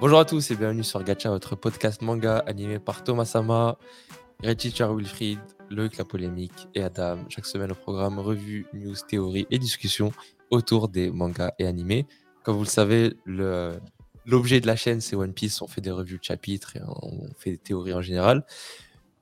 Bonjour à tous et bienvenue sur Gacha, votre podcast manga animé par Thomas Sama, Teacher Wilfried, Loïc La Polémique et Adam. Chaque semaine au programme revue, news, théorie et discussion autour des mangas et animés. Comme vous le savez, l'objet de la chaîne c'est One Piece, on fait des revues de chapitres et on fait des théories en général.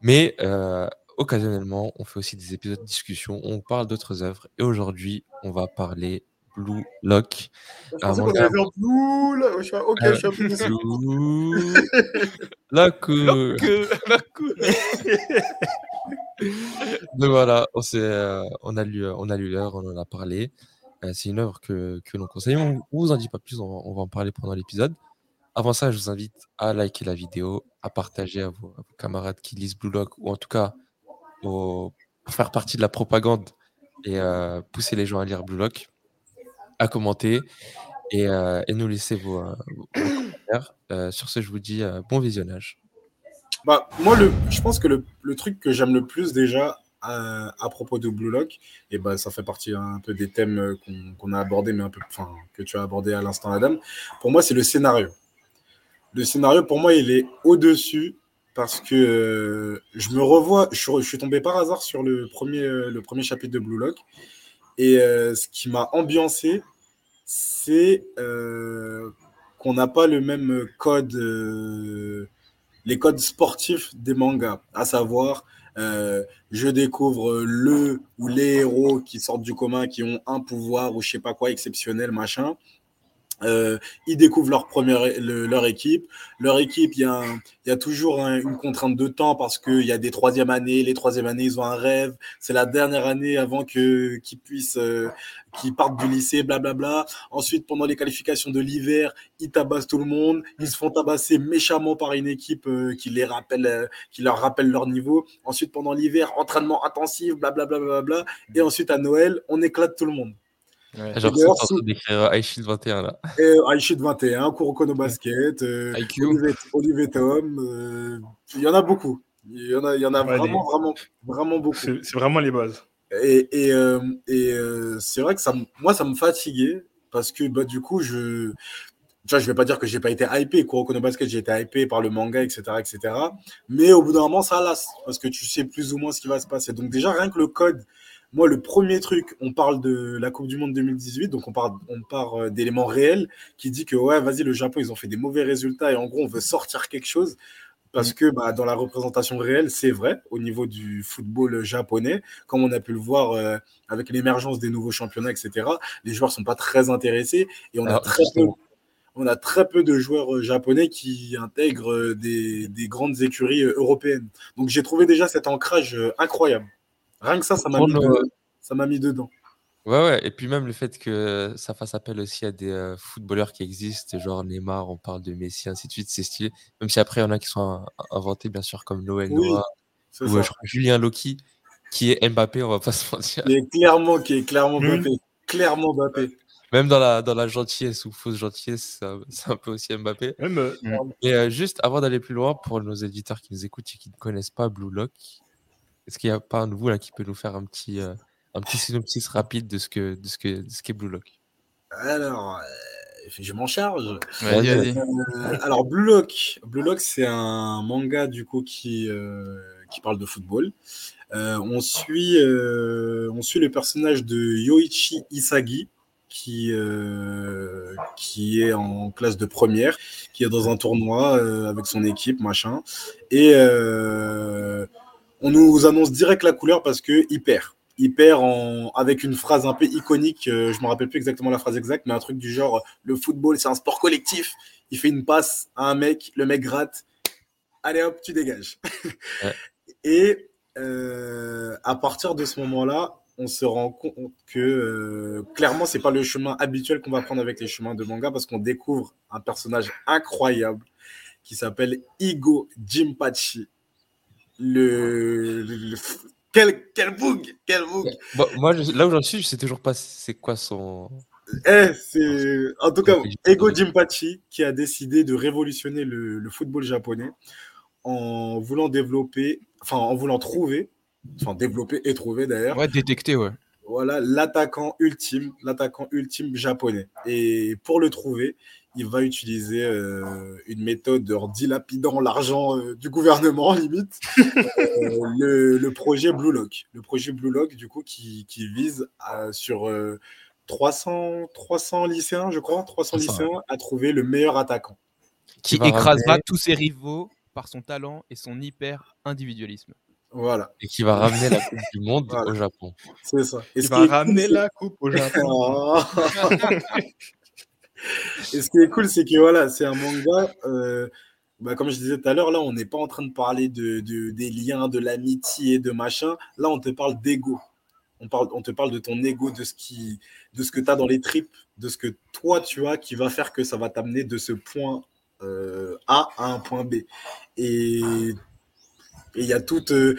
Mais euh, occasionnellement, on fait aussi des épisodes de discussion, on parle d'autres œuvres et aujourd'hui, on va parler Blue Lock. Je pensais qu'on allait faire Blue Lock. Je suis ok, je suis un peu déçu. Lock. Lock. Donc voilà, on, euh, on a lu, on a lu l'heure, on en a parlé. Euh, c'est une œuvre que, que l'on conseille. On, on vous en dit pas plus, on va, on va en parler pendant l'épisode. Avant ça, je vous invite à liker la vidéo, à partager à vos, à vos camarades qui lisent Blue Lock ou en tout cas au- pour faire partie de la propagande et euh, pousser les gens à lire Blue Lock, à commenter et, euh, et nous laisser vos, euh, commentaires. Euh, sur ce, je vous dis bon visionnage. Bah, moi, le, je pense que le, le truc que j'aime le plus déjà à propos de Blue Lock, et bah, ça fait partie un peu des thèmes qu'on qu'on a abordés, mais un peu, que tu as abordé à l'instant, Adam. Pour moi, c'est le scénario. Le scénario, pour moi, il est au-dessus parce que je me revois, je, suis- tombé par hasard sur le premier, le premier chapitre de Blue Lock, et ce qui m'a ambiancé, c'est euh, qu'on n'a pas le même code, euh, les codes sportifs des mangas, à savoir, euh, je découvre le ou les héros qui sortent du commun, qui ont un pouvoir ou je sais pas quoi exceptionnel, machin. Euh, ils découvrent leur première le- leur équipe. Leur équipe, il y, a y a toujours un- une contrainte de temps parce qu'il y a des troisième années. Les troisième années, ils ont un rêve. C'est la dernière année avant que qu'ils puissent euh, qu'ils partent du lycée, blablabla. Ensuite, pendant les qualifications de l'hiver, ils tabassent tout le monde. Ils se font tabasser méchamment par une équipe euh, qui les rappelle, euh, qui leur rappelle leur niveau. Ensuite, pendant l'hiver, entraînement intensif, blablabla. Bla, bla, bla, bla. Et ensuite, à Noël, on éclate tout le monde. Ouais. Genre, c'est en train d'écrire Aishid 21 là. Et Aishid 21, Kuroko no Basket, euh, IQ. Olivier, Olivier Tom, euh, il y en a beaucoup. Il y en a, il y en a Ouais, vraiment, vraiment, vraiment beaucoup. C'est c'est vraiment les bases. Et, et, euh, et euh, c'est vrai que ça, moi, ça me fatiguait parce que bah, du coup, je. Tu vois, je vais pas dire que j'ai pas été hypé. Kuroko no Basket, j'ai été hypé par le manga, etc., etc. Mais au bout d'un moment, ça lasse parce que tu sais plus ou moins ce qui va se passer. Donc, déjà, rien que le code, moi, le premier truc, on parle de la Coupe du Monde 2018, donc on parle, on part euh, d'éléments réels qui dit que, ouais, vas-y, le Japon, ils ont fait des mauvais résultats et en gros, on veut sortir quelque chose. Parce que bah, dans la représentation réelle, c'est vrai, au niveau du football japonais, comme on a pu le voir euh, avec l'émergence des nouveaux championnats, etc., les joueurs sont pas très intéressés et on a très peu, justement. on a très peu de joueurs euh, japonais qui intègrent des, des grandes écuries européennes. Donc j'ai trouvé déjà cet ancrage incroyable. Rien que ça, ça m'a mis, le- dedans. Ouais, ouais, et puis même le fait que ça fasse appel aussi à des euh, footballeurs qui existent, genre Neymar, on parle de Messi, ainsi de suite, c'est stylé. Même si après, il y en a qui sont in- inventés, bien sûr, comme Noël Oui, Noah, ou euh, je crois, Julien Loki, qui est Mbappé, on va pas se mentir. Qui est clairement, qui est clairement. Mbappé. Clairement Mbappé. Même dans la, dans la gentillesse ou fausse gentillesse, c'est un- c'est un peu aussi Mbappé. Même, euh, Et euh, juste avant d'aller plus loin, pour nos éditeurs qui nous écoutent et qui ne connaissent pas Blue Lock, est-ce qu'il n'y a pas un de vous là qui peut nous faire un petit, euh, un petit synopsis rapide de ce que de ce que de ce qu'est Blue Lock? Alors, euh, je m'en charge. vas-y, vas-y. vas-y. Euh, alors Blue Lock, Blue Lock c'est un manga du coup qui euh, qui parle de football. Euh, on suit euh, on suit le personnage de Yoichi Isagi qui euh, qui est en classe de première, qui est dans un tournoi euh, avec son équipe machin et euh, on nous annonce direct la couleur parce que il perd. Il perd en, avec une phrase un peu iconique, euh, je me rappelle plus exactement la phrase exacte, mais un truc du genre le football c'est un sport collectif. Il fait une passe à un mec, le mec gratte, allez hop, tu dégages. Ouais. Et euh, à partir de ce moment-là, on se rend compte que euh, clairement, c'est pas le chemin habituel qu'on va prendre avec les chemins de manga parce qu'on découvre un personnage incroyable qui s'appelle Igo Jimpachi. Le, quel quel bug, quel bug. Bon, moi, je- là où j'en suis, je sais toujours pas c'est quoi son. Eh, c'est en tout cas Ego Jimpachi qui a décidé de révolutionner le, le football japonais en voulant développer, enfin en voulant trouver, enfin développer et trouver d'ailleurs, Ouais, détecté, ouais. voilà l'attaquant ultime, l'attaquant ultime japonais. Et pour le trouver, il va utiliser euh, une méthode en dilapidant l'argent euh, du gouvernement, limite, euh, le, le, projet Blue Lock. Le projet Blue Lock, du coup, qui, qui vise à, sur 300, 300 lycéens, je crois, 300 lycéens, à trouver le meilleur attaquant. Qui, écrasera tous ses rivaux par son talent et son hyper individualisme. Voilà. Et qui va ramener la Coupe du Monde au Japon. C'est ça. Et qui va ramener la Coupe au Japon. et ce qui est cool, c'est que voilà, c'est un manga. Euh, bah, comme je disais tout à l'heure, là, on n'est pas en train de parler de, de des liens, de l'amitié, de machin. Là, on te parle d'ego. On, parle, on te parle de ton ego, de ce, qui, de ce que tu as dans les tripes, de ce que toi tu as qui va faire que ça va t'amener de ce point euh, A à un point B. Et il y a toutes, euh,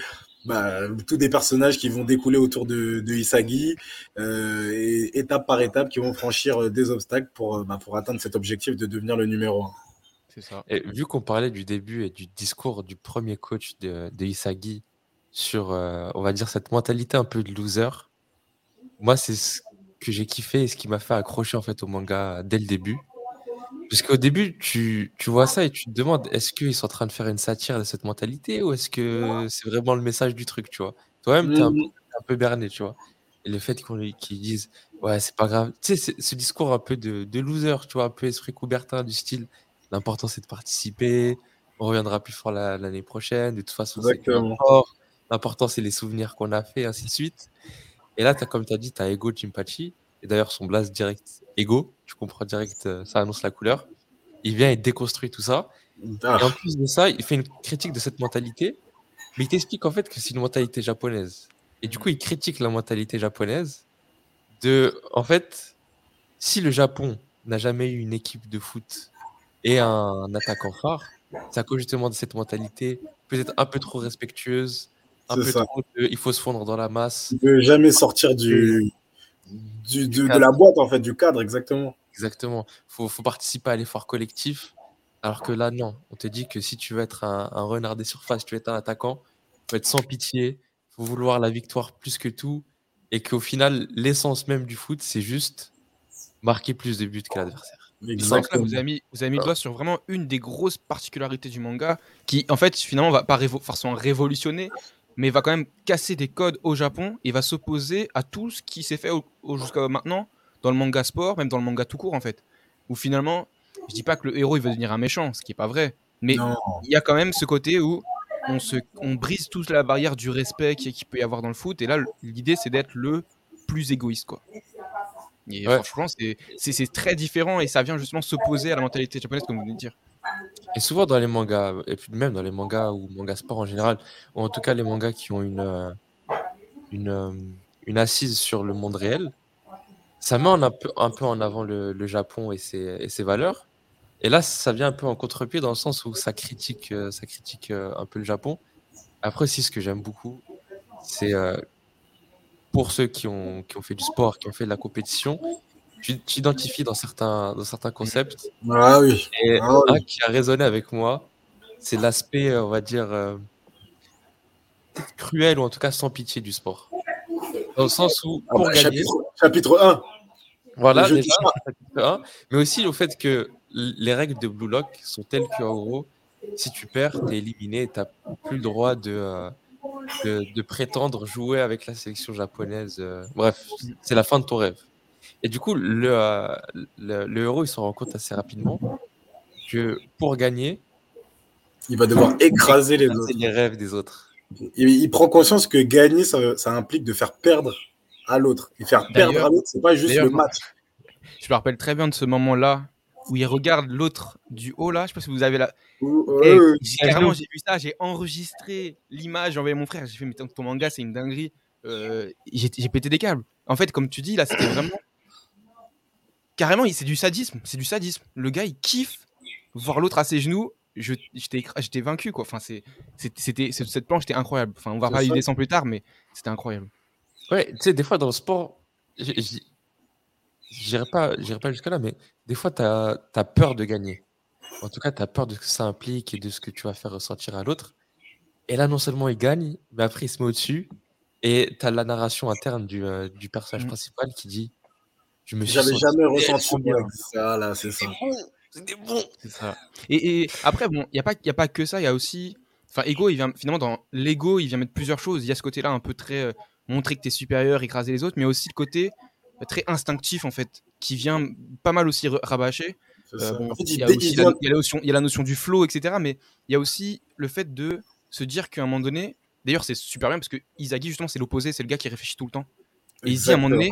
bah, tous des personnages qui vont découler autour de, de Isagi, euh, et étape par étape, qui vont franchir euh, des obstacles pour, bah, pour atteindre cet objectif de devenir le numéro 1. C'est ça. Et vu qu'on parlait du début et du discours du premier coach de, de Isagi sur, on va dire, cette mentalité un peu de loser, moi, c'est ce que j'ai kiffé et ce qui m'a fait accrocher en fait au manga dès le début. Parce qu'au début, tu, tu vois ça et tu te demandes, est-ce qu'ils sont en train de faire une satire de cette mentalité ou est-ce que c'est vraiment le message du truc, tu vois? Toi-même, tu es mmh un, peu berné, tu vois? Et le fait qu'ils disent, ouais, c'est pas grave. Tu sais, ce discours un peu de, de loser, tu vois, un peu esprit Coubertin du style, l'important c'est de participer, on reviendra plus fort l'année prochaine, de toute façon, c'est L'important c'est les souvenirs qu'on a fait, ainsi de suite. Et là, as, comme tu as dit, tu as Ego Jimpachi, et d'ailleurs son blast direct Ego, tu comprends direct, euh, ça annonce la couleur. Il vient et déconstruit tout ça. Ah. Et en plus de ça, il fait une critique de cette mentalité, mais il t'explique en fait que c'est une mentalité japonaise. Et du coup, il critique la mentalité japonaise de, en fait, si le Japon n'a jamais eu une équipe de foot et un attaquant phare, c'est à cause justement de cette mentalité peut-être un peu trop respectueuse, un peu trop de, il faut se fondre dans la masse. Il ne jamais sortir du, du, de, la boîte, en fait, du cadre, exactement. Exactement. Il faut, faut, participer à l'effort collectif. Alors que là, non. On te dit que si tu veux être un, un renard des surfaces, tu veux être un attaquant, il faut être sans pitié, il faut vouloir la victoire plus que tout. Et qu'au final, l'essence même du foot, c'est juste marquer plus de buts que l'adversaire. Exactement. Vous avez, mis, vous avez mis le doigt sur vraiment une des grosses particularités du manga qui, en fait, finalement, va pas forcément révolutionner, mais va quand même casser des codes au Japon et va s'opposer à tout ce qui s'est fait jusqu'à maintenant dans le manga sport, même dans le manga tout court en fait. Où finalement, je dis pas que le héros il veut devenir un méchant, ce qui est pas vrai, mais il y a quand même ce côté où on, se, on brise toute la barrière du respect qu'il peut y avoir dans le foot, et là l'idée c'est d'être le plus égoïste quoi. Et franchement, c'est très différent et ça vient justement s'opposer à la mentalité japonaise, comme vous venez de dire. Et souvent dans les mangas, et puis même dans les mangas ou mangas sport en général, ou en tout cas les mangas qui ont une, euh, une, euh, une assise sur le monde réel, ça met un peu, un peu en avant le, le Japon et ses, et ses, valeurs. Et là, ça vient un peu en contre-pied dans le sens où ça critique, euh, ça critique un peu le Japon. Après aussi, ce que j'aime beaucoup, c'est pour ceux qui ont, qui ont fait du sport, qui ont fait de la compétition, tu t'identifies dans certains, dans certains concepts. Ah oui. Et ah un qui a résonné avec moi, c'est l'aspect, on va dire, euh, cruel ou en tout cas sans pitié du sport. Dans le sens où, ah pour bah, gagner, chapitre, 1. Voilà, déjà, chapitre 1. Mais aussi au fait que les règles de Blue Lock sont telles qu'en gros, si tu perds, tu es éliminé tu n'as plus le droit de, euh, de, de, prétendre jouer avec la sélection japonaise. Euh. Bref, c'est la fin de ton rêve. Et du coup, le, euh, le, le, héros, il se rend compte assez rapidement que pour gagner, il va devoir écraser les autres. les rêves des autres. Il, il prend conscience que gagner, ça, ça, implique de faire perdre à l'autre. Et faire perdre à l'autre, c'est pas juste le match. Je me rappelle très bien de ce moment-là où il regarde l'autre du haut là. Je sais pas si vous avez la. Euh, carrément, j'ai vu ça, j'ai enregistré l'image, j'ai envoyé à mon frère. J'ai fait, mais ton manga, c'est une dinguerie. Euh, j'ai pété des câbles. En fait, comme tu dis, là, c'était vraiment carrément, c'est du sadisme. C'est du sadisme. Le gars, il kiffe voir l'autre à ses genoux. J'étais vaincu, quoi. Enfin, c'était cette planche était incroyable. Enfin, on va pas y descendre plus tard, mais c'était incroyable. Ouais, tu sais, des fois dans le sport, j'irai pas, pas jusqu'à là, mais des fois, tu as, as, peur de gagner. En tout cas, tu as peur de ce que ça implique et de ce que tu vas faire ressentir à l'autre. Et là, non seulement il gagne, mais après, il se met au-dessus. Et tu as la narration interne du, euh, du personnage mmh. principal qui dit je me J'avais jamais ressenti ça, là, c'est ça. C'était bon. C'est ça. Et, et après, bon, il n'y a, pas- y a pas que ça, il y a aussi. Enfin, Ego, il vient, finalement, dans l'ego, il vient mettre plusieurs choses. Il y a ce côté-là un peu très. euh, montrer que tu es supérieur, écraser les autres, mais aussi le côté euh, très instinctif, en fait, qui vient pas mal aussi rabâcher. C'est Euh, ça. bon, En fait, il il y, a dé- aussi il la, doit- il y a la notion, il y a la notion du flow, etc. Mais il y a aussi le fait de se dire qu'à un moment donné, d'ailleurs c'est super bien parce que Isagi justement c'est l'opposé, c'est le gars qui réfléchit tout le temps. Et dit à un moment donné,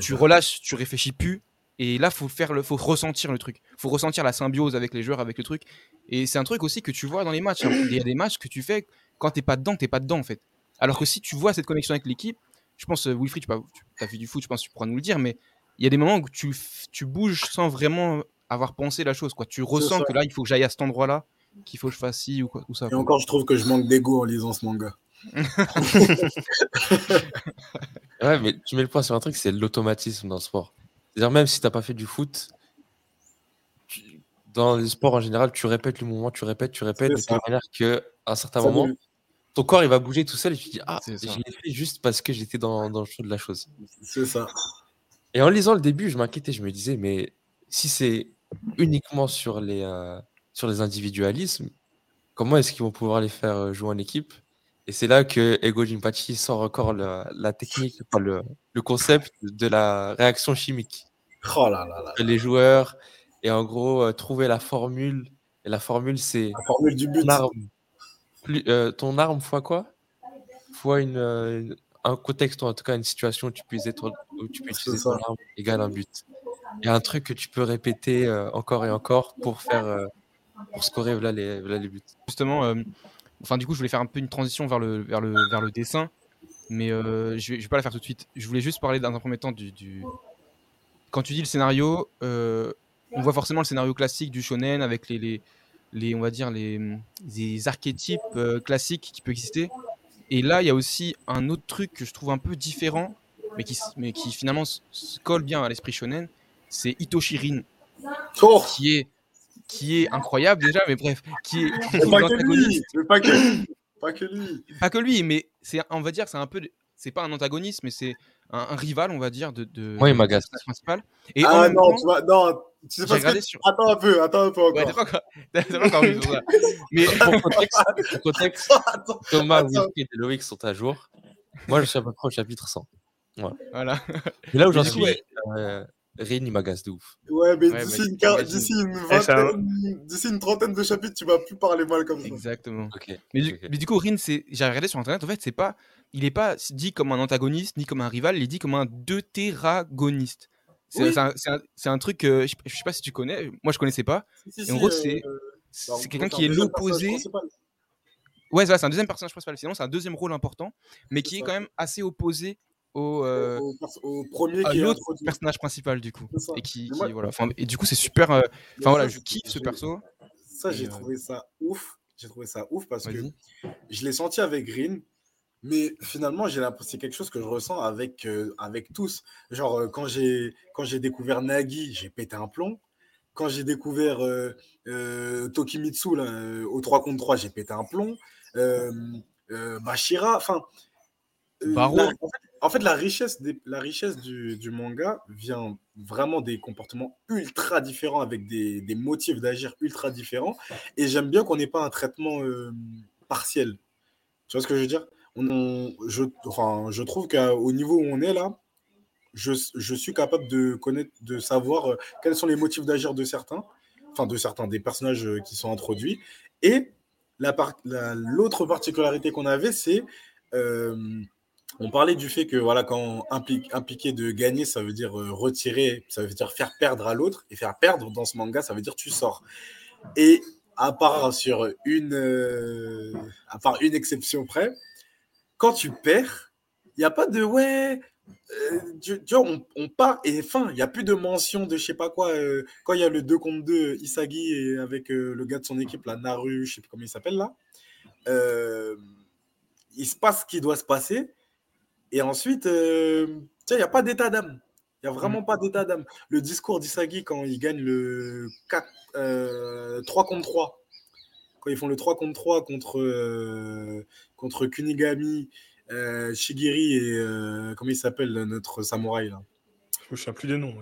tu relâches, tu réfléchis plus. Et là, faut faire le, faut ressentir le truc. Faut ressentir la symbiose avec les joueurs, avec le truc. Et c'est un truc aussi que tu vois dans les matchs. hein. Il y a des matchs que tu fais quand t'es pas dedans, t'es pas dedans en fait. Alors que si tu vois cette connexion avec l'équipe, je pense, euh, Wilfried, tu as vu du foot, je pense que tu pourras nous le dire, mais il y a des moments où tu, tu bouges sans vraiment avoir pensé la chose. Quoi. Tu ressens que là, il faut que j'aille à cet endroit-là, qu'il faut que je fasse ci ou, quoi, ou ça. Et quoi. encore, je trouve que je manque d'ego en lisant ce manga. Ouais, mais tu mets le point sur un truc, c'est l'automatisme dans le sport. C'est-à-dire, même si tu n'as pas fait du foot, tu- dans le sport en général, tu répètes le mouvement, tu répètes, tu répètes, de telle manière qu'à un certain Ça moment, me- ton corps il va bouger tout seul et tu te dis Ah, je l'ai fait juste parce que j'étais dans, dans le chaud de la chose. C'est ça. Et en lisant le début, je m'inquiétais, je me disais, mais si c'est uniquement sur les, euh, sur les individualismes, comment est-ce qu'ils vont pouvoir les faire euh, jouer en équipe? Et c'est là que Ego Jinpachi sort encore la, la technique, enfin, le, le concept de la réaction chimique. Oh là là là. Les joueurs, et en gros, euh, trouver la formule. Et la formule, c'est La formule du but. ton arme, plus, euh, ton arme fois quoi? Fois une, euh, une- un contexte, ou en tout cas une situation où tu peux utiliser ton, où tu peux utiliser ton arme égale un but. Il y a un truc que tu peux répéter euh, encore et encore pour faire euh, pour scorer voilà les, voilà les buts. justement, euh, enfin du coup, je voulais faire un peu une transition vers le, vers le, vers le dessin, mais euh, je, vais, je vais pas la faire tout de suite. Je voulais juste parler dans un premier temps du, du- quand tu dis le scénario, euh, on voit forcément le scénario classique du shonen avec les, les, les on va dire les, les archétypes euh, classiques qui peuvent exister. Et là, il y a aussi un autre truc que je trouve un peu différent, mais qui, mais qui finalement se colle bien à l'esprit shonen, c'est Itoshirin Oh qui est qui est incroyable déjà, mais bref, qui est Mais pas que lui Mais pas que lui Pas que lui pas que lui, mais c'est, on va dire, c'est un peu, c'est pas un antagoniste, mais c'est un, un rival, on va dire, de, de m'agace. personnage principal. Et Ah non, temps, tu vois, non, tu sais pas ce que... sur. Attends un peu, attends un peu Ouais, t'as encore. pas encore, t'as pas encore vu ça. Mais Pour contexte, pour contexte, Attends, Thomas. Wilfried et Loïc sont à jour. Moi, je suis à peu près au chapitre 100. voilà. Et là où j'en suis, euh, Rin, il m'agace de ouf. Ouais, mais Ouais, d'ici une, une Eh, d'ici une trentaine de chapitres, tu vas plus parler mal comme ça. Exactement. Mais du, mais du coup, Rin, c'est, j'ai regardé sur internet, en fait, c'est pas, il est pas dit comme un antagoniste ni comme un rival, il est dit comme un deutéragoniste. C'est, Oui. c'est un, c'est un- c'est un truc, euh, je, je sais pas si tu connais, moi je connaissais pas. Si, si, Et en gros, euh, c'est, euh, quelqu'un qui est l'opposé. Ouais, c'est un deuxième personnage principal. Sinon, c'est un deuxième rôle important, mais qui est quand même assez opposé au, euh, Au, premier à qui l'autre personnage principal du coup. Et qui, moi- voilà. Et du coup, c'est super. euh, Enfin voilà, ça, je kiffe ce perso. Ça, j'ai euh, trouvé ça ouf. J'ai trouvé ça ouf parce que je l'ai senti avec Green, mais finalement, j'ai l'impression c'est quelque chose que je ressens avec, avec tous. Genre, quand j'ai quand j'ai découvert Nagi, j'ai pété un plomb. Quand j'ai découvert Tokimitsu là, au 3 contre 3, j'ai pété un plomb. Bashira, enfin. Baro. la- en, fait, en fait, la richesse, la richesse du, manga vient vraiment des comportements ultra différents avec des, des motifs d'agir ultra différents. Et j'aime bien qu'on n'ait pas un traitement euh, partiel. Tu vois ce que je veux dire? Je, trouve qu'au niveau où on est là, je, je suis capable de connaître, de savoir euh, quels sont les motifs d'agir de certains, enfin de certains des personnages euh, qui sont introduits. Et la par- la- l'autre particularité qu'on avait, c'est on parlait du fait que voilà, quand impli- impliqué de gagner, ça veut dire euh, retirer, ça veut dire faire perdre à l'autre, et faire perdre dans ce manga, ça veut dire tu sors. Et à part euh, une exception près, quand tu perds, il n'y a pas de ouais. euh, tu, vois, on, part et fin, il n'y a plus de mention de je sais pas quoi. quand il y a le 2 contre 2, Isagi avec le gars de son équipe, la Naru, je sais plus comment il s'appelle là, il se passe ce qui doit se passer. Et ensuite, euh, sais, il n'y a pas d'état d'âme. Il n'y a vraiment pas d'état d'âme. Le discours d'Isagi quand il gagne le 4, euh, 3 contre 3, quand ils font le 3 contre 3 contre, euh, contre Kunigami, euh, Shigiri et euh, comment il s'appelle notre samouraï là? Je me souviens plus des noms.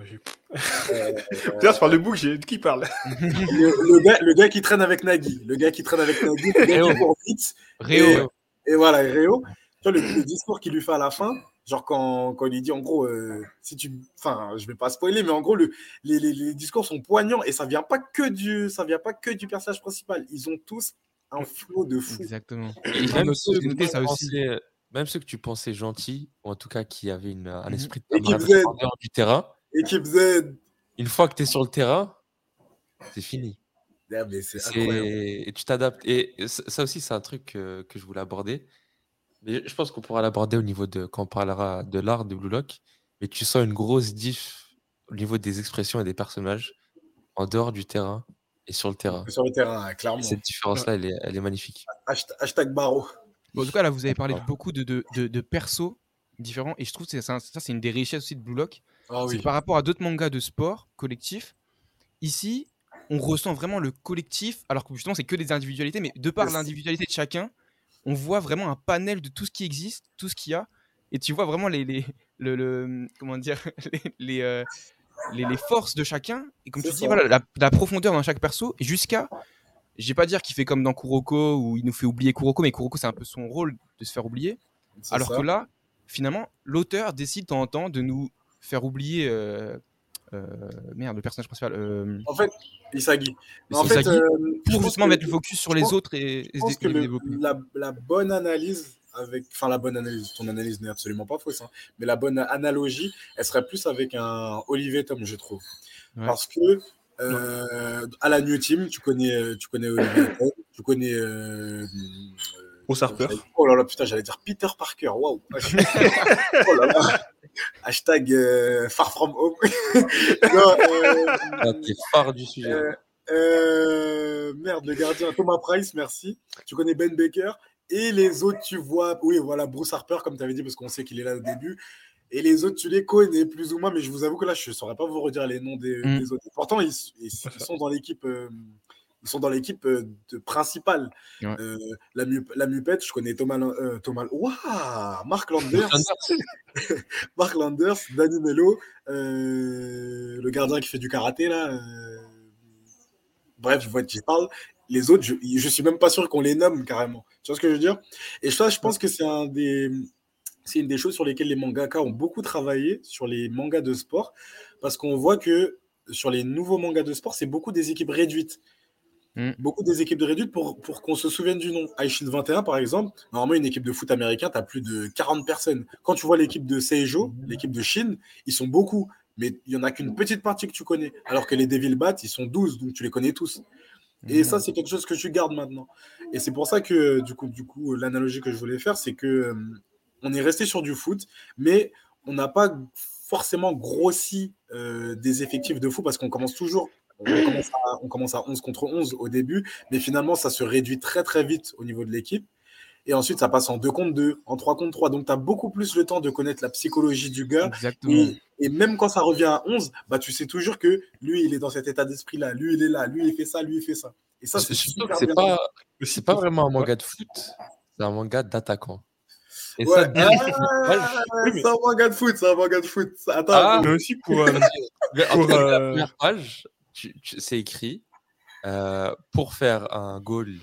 D'ailleurs, je parle de bouc, j'ai- qui parle? le, le gars, le gars qui traîne avec Nagui, le gars qui traîne avec Nagui, le gars qui court vite, Réo. et voilà, Réo. Tu vois, le, le discours qu'il lui fait à la fin, genre quand, quand il lui dit en gros, euh, si tu, enfin, je vais pas spoiler, mais en gros, le, les, les- les discours sont poignants et ça vient pas que du, ça vient pas que du personnage principal. Ils ont tous un flot de fou. Exactement. Et même, ceux, ça que tu aussi. pensais- même ceux que tu pensais gentils, ou en tout cas qui avaient une- un Mhm. esprit de du terrain, Équipe Z. une fois que tu es sur le terrain, c'est fini. Ah, mais c'est C'est- incroyable. Et tu t'adaptes. Et ça ça aussi, c'est un truc que, que je voulais aborder. Mais je pense qu'on pourra l'aborder au niveau de quand on parlera de l'art de Blue Lock. Mais tu sens une grosse diff au niveau des expressions et des personnages en dehors du terrain et sur le terrain. Sur le terrain, Et clairement. cette différence-là, elle est, elle est magnifique. Hashtag, hashtag Barreau. Bon, en tout cas, là, vous avez parlé de beaucoup de, de, de, de persos différents. Et je trouve que c'est- ça, ça, c'est une des richesses aussi de Blue Lock. Ah oui. par rapport à d'autres mangas de sport collectifs. Ici, on ressent vraiment le collectif, alors que justement, c'est que des individualités, mais de par l'individualité de chacun, on voit vraiment un panel de tout ce qui existe, tout ce qu'il y a. Et tu vois vraiment les, les, le, le- comment dire, les, les, euh, les- les forces de chacun. Et comme tu dis, voilà, la, la profondeur dans chaque perso, jusqu'à. Je vais pas dire qu'il fait comme dans Kuroko, où il nous fait oublier Kuroko, mais Kuroko, c'est un peu son rôle de se faire oublier. Alors ça. que là, finalement, l'auteur décide de temps en temps de nous faire oublier. euh, merde, le personnage principal. euh, En fait, Isagi. En fait, euh, pour justement que- mettre le focus sur les pense- autres et, Je pense que le- la, la bonne analyse avec, enfin la bonne analyse, ton analyse n'est absolument pas fausse, hein, mais la bonne analogie, elle serait plus avec un Olivier Tom, je trouve, Ouais. parce que euh, à la New Team, tu connais, tu connais Olivier Tom, tu connais. Euh, Harper. Oh là là, putain, j'allais dire Peter Parker, waouh. oh là là. Hashtag euh, Far From Home. non, euh, Ah, T'es phare du sujet. euh, euh, merde, le gardien Thomas Price, merci. Tu connais Ben Baker. Et les autres, tu vois, oui, voilà, Bruce Harper, comme tu avais dit, parce qu'on sait qu'il est là au début. Et les autres, tu les connais plus ou moins, mais je vous avoue que là, je ne saurais pas vous redire les noms des, Mm. des autres. Pourtant, ils, ils- ils sont dans l'équipe. euh, ils sont dans l'équipe euh, de- principale. Ouais. Euh, la, mu- la Mupette, je connais Thomas. Euh, Thomas Waouh Mark Landers. Mark Landers, Danny Mello, euh, le gardien qui fait du karaté, là. euh, Bref, je vois de qui je parle. Les autres, je, je suis même pas sûr qu'on les nomme carrément. Tu vois ce que je veux dire? Et ça, je pense que c'est un des. C'est une des choses sur lesquelles les mangaka ont beaucoup travaillé, sur les mangas de sport, parce qu'on voit que sur les nouveaux mangas de sport, c'est beaucoup des équipes réduites. Mm. Beaucoup des équipes de réduites pour, pour qu'on se souvienne du nom. Aishin 21, par exemple, normalement, une équipe de foot américain, tu as plus de 40 personnes. Quand tu vois l'équipe de Seijo, l'équipe de Chine, ils sont beaucoup, mais il n'y en a qu'une petite partie que tu connais. Alors que les Devil Bats, ils sont 12, donc tu les connais tous. Et ça, c'est quelque chose que tu gardes maintenant. Et c'est pour ça que, du coup, du coup l'analogie que je voulais faire, c'est que euh, on est resté sur du foot, mais on n'a pas forcément grossi euh, des effectifs de foot parce qu'on commence toujours. On commence, à, on commence à 11 contre 11 au début, mais finalement, ça se réduit très très vite au niveau de l'équipe. Et ensuite, ça passe en 2 contre 2, en 3 contre 3. Donc, tu as beaucoup plus le temps de connaître la psychologie du gars. Exactement. Et, et même quand ça revient à 11, bah, tu sais toujours que lui, il est dans cet état d'esprit-là. Lui, il est là. Lui, il fait ça. Lui, il fait ça. Et ça, c'est Surtout super que c'est pas, c'est pas vraiment un manga de foot, c'est un manga d'attaquant. Et Ouais. ça, Ah, Oui, mais- C'est un manga de foot, c'est un manga de foot. Attends, Ah. Mais aussi pour. euh, Pour, cas, la euh, première page, c'est écrit euh, pour faire un goal,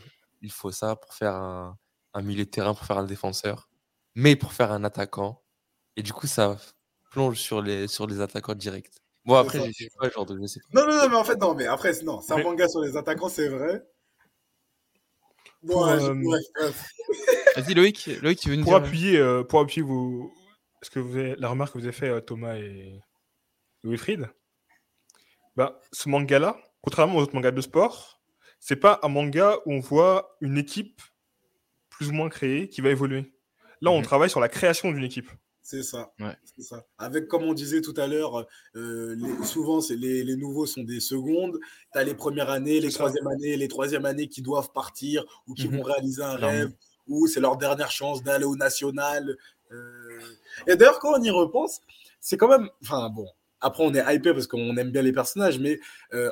il faut ça, pour faire un, un milieu de terrain, pour faire un défenseur, mais pour faire un attaquant. Et du coup, ça plonge sur les, sur les attaquants directs. Bon, après, je suis pas genre je sais pas. Non, non, non, mais en fait, non, mais après, c'est- non, c'est un Mais- manga sur les attaquants, c'est vrai. Bon, ouais, je- euh. Vas-y, Loïc, Loïc, tu veux nous pour dire appuyer, euh, pour appuyer vos, ce que vous avez, la remarque que vous avez fait euh, Thomas et Wilfried, bah, ce manga-là, contrairement aux autres mangas de sport, c'est pas un manga où on voit une équipe plus ou moins créée qui va évoluer. Là, on Mhm. travaille sur la création d'une équipe. C'est ça. Ouais. C'est ça. Avec, comme on disait tout à l'heure, euh, souvent, c'est les, les nouveaux sont des secondes. Tu as les premières années, les troisièmes années, les troisièmes années qui doivent partir ou qui Mhm. vont réaliser un rêve ou c'est leur dernière chance d'aller au national. euh. Et d'ailleurs, quand on y repense, c'est quand même. Enfin, bon, après, on est hypé parce qu'on aime bien les personnages, mais euh,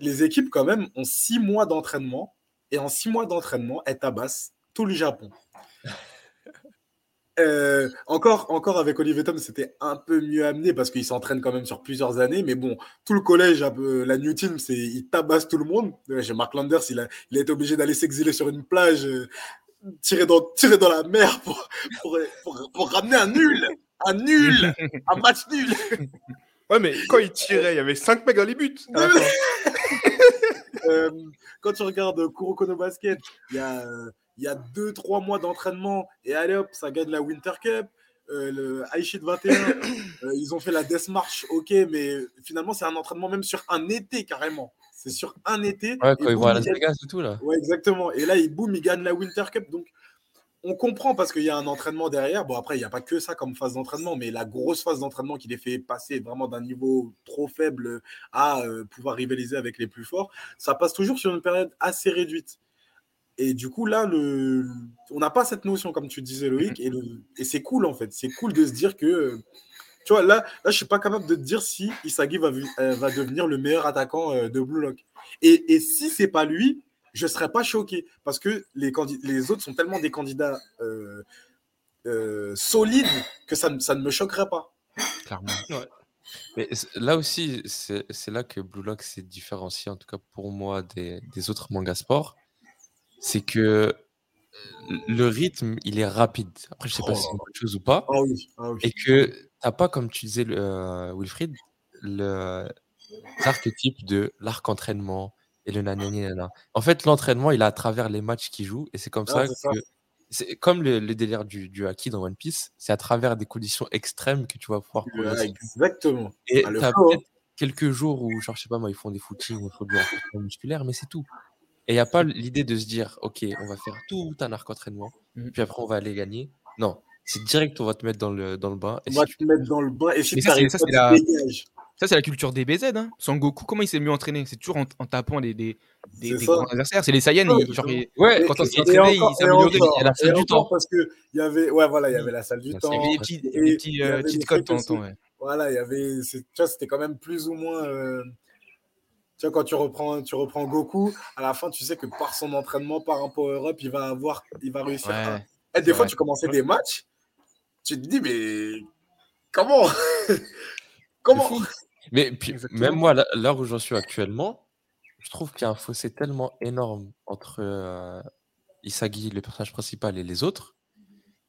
les équipes, quand même, ont six mois d'entraînement et en six mois d'entraînement, elles tabassent tout le Japon. Euh, encore, encore avec Olivier Tom, c'était un peu mieux amené parce qu'il s'entraîne quand même sur plusieurs années. Mais bon, tout le collège, la New Team, c'est, il tabasse tout le monde. J'ai Mark Landers, il a, il a été obligé d'aller s'exiler sur une plage, euh, tirer, dans, tirer dans la mer pour, pour, pour, ramener un nul. Un nul. un match nul. Ouais, mais quand il tirait, il y avait 5 mecs dans les buts. Euh, quand tu regardes Kurokono Basket, il y a il y a 2-3 mois d'entraînement et allez hop, ça gagne la Winter Cup. Euh, le Aishid 21, euh, ils ont fait la Death March, ok, mais finalement, c'est un entraînement même sur un été carrément. C'est sur un été. Ouais, quand ils vont à Las Vegas et tout, là. Ouais, exactement. Et là, ils, boum, ils gagnent la Winter Cup. Donc, on comprend parce qu'il y a un entraînement derrière. Bon, après, il n'y a pas que ça comme phase d'entraînement, mais la grosse phase d'entraînement qui les fait passer vraiment d'un niveau trop faible à euh, pouvoir rivaliser avec les plus forts, ça passe toujours sur une période assez réduite. Et du coup, là, le... on n'a pas cette notion, comme tu disais, Loïc, et, et c'est cool, en fait. C'est cool de se dire que. Tu vois, là, là je ne suis pas capable de te dire si Isagi va, euh, va devenir le meilleur attaquant euh, de Blue Lock. Et, et si c'est pas lui, je ne serais pas choqué, parce que les, les autres sont tellement des candidats euh, solides que ça, ça, ne me choquerait pas. Clairement. Mais là aussi, c'est là que Blue Lock s'est différencié, en tout cas pour moi, des, des autres mangas sports c'est que le rythme, il est rapide. Après, je sais pas si c'est une bonne chose ou pas. Ah oui, oui. Et que tu n'as pas, comme tu disais, le, euh, Wilfried, l'archétype de l'arc entraînement et le nanana. En fait, l'entraînement, il est à travers les matchs qu'il joue. Et c'est comme ça que. C'est comme le, délire du, du haki dans One Piece, c'est à travers des conditions extrêmes que tu vas pouvoir progresser. exactement. Et ah, tu as peut-être quelques jours où, genre, je sais pas moi, ils font des footings ou ils font du renforcement musculaire, mais c'est tout. Et il n'y a pas l'idée de se dire, OK, on va faire tout un arc entraînement, mmh. puis après on va aller gagner. Non, c'est direct, on va te mettre dans le, dans le bain. Et on va te mettre dans le bain et si ça, c'est, ça, la... ça, c'est la culture des BZ. Hein. Goku, comment il s'est mieux entraîné? C'est toujours en, tapant des, des, des, des grands adversaires. C'est les Saiyans. Ouais, genre, ouais, quand on s'est entraîné, il s'est amélioré. Il y a la salle du temps. Parce qu'il y avait, ouais, voilà, il y avait la salle du temps. Il y avait des petits, des petits, euh, petites codes de temps en temps. Voilà, il y avait, c'était quand même plus ou moins. Euh, tu vois, quand tu reprends, tu reprends Goku, à la fin, tu sais que par son entraînement, par un power-up, il va avoir, il va réussir. Et des fois, tu commençais des matchs, tu te dis, mais comment? Comment Mais puis, même moi, là où j'en suis actuellement, je trouve qu'il y a un fossé tellement énorme entre euh, Isagi, le personnage principal, et les autres,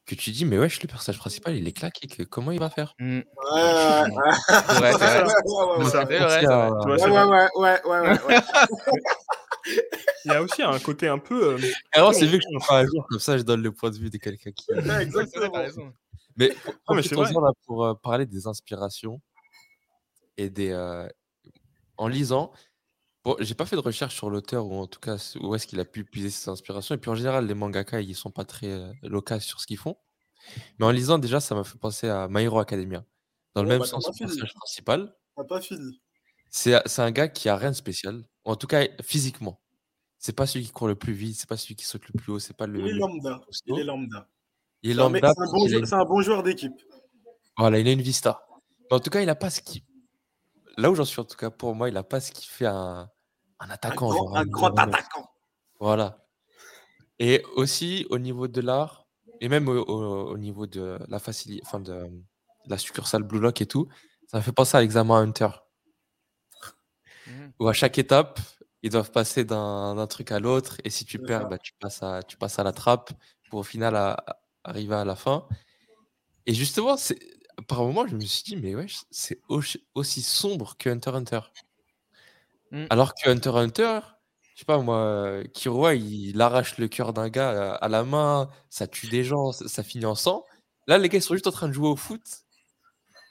que tu dis, mais wesh, le personnage principal, il est claqué, que, comment il va faire? Mmh. Ouais, ouais, ouais, ouais, ouais, Il y a aussi un côté un peu. Euh, Alors, c'est vu que je suis pas un jour, comme ça, je donne le point de vue de quelqu'un qui. Exactement. Mais, mais c'est là pour euh, parler des inspirations et des. Euh, en lisant, Bon, j'ai pas fait de recherche sur l'auteur ou en tout cas où est-ce qu'il a pu puiser ses inspirations. Et puis en général, les mangaka, ils sont pas très euh, locaux sur ce qu'ils font. Mais en lisant, déjà, ça m'a fait penser à My Hero Academia. Dans le même bah, sens, le personnage principal. pas fini. C'est un gars qui a rien de spécial. En tout cas, physiquement. C'est pas celui qui court le plus vite, c'est pas celui qui saute le plus haut, c'est pas le. Il est lambda. Il est lambda. Il est lambda. C'est un, bon joueur d'équipe. Voilà, il a une vista. Mais en tout cas, il a pas ce qui. Là où j'en suis, en tout cas, pour moi, il a pas ce qui fait un, un attaquant. Un grand, attaquant. Voilà. Et aussi au niveau de l'art, et même au, niveau de la facilité, enfin de, la succursale Blue Lock et tout, ça me fait penser à l'examen Hunter. Mmh. Où à chaque étape, ils doivent passer d'un truc à l'autre, et si tu perds, bah, tu, passes à, tu passes à la trappe pour au final arriver à la fin. Et justement, par moment, je me suis dit, mais ouais, c'est aussi sombre que Hunter Hunter. Mmh. Alors que Hunter Hunter, je sais pas moi, Kiroa, il arrache le cœur d'un gars à la main, ça tue des gens, ça, finit en sang. Là, les gars, ils sont juste en train de jouer au foot.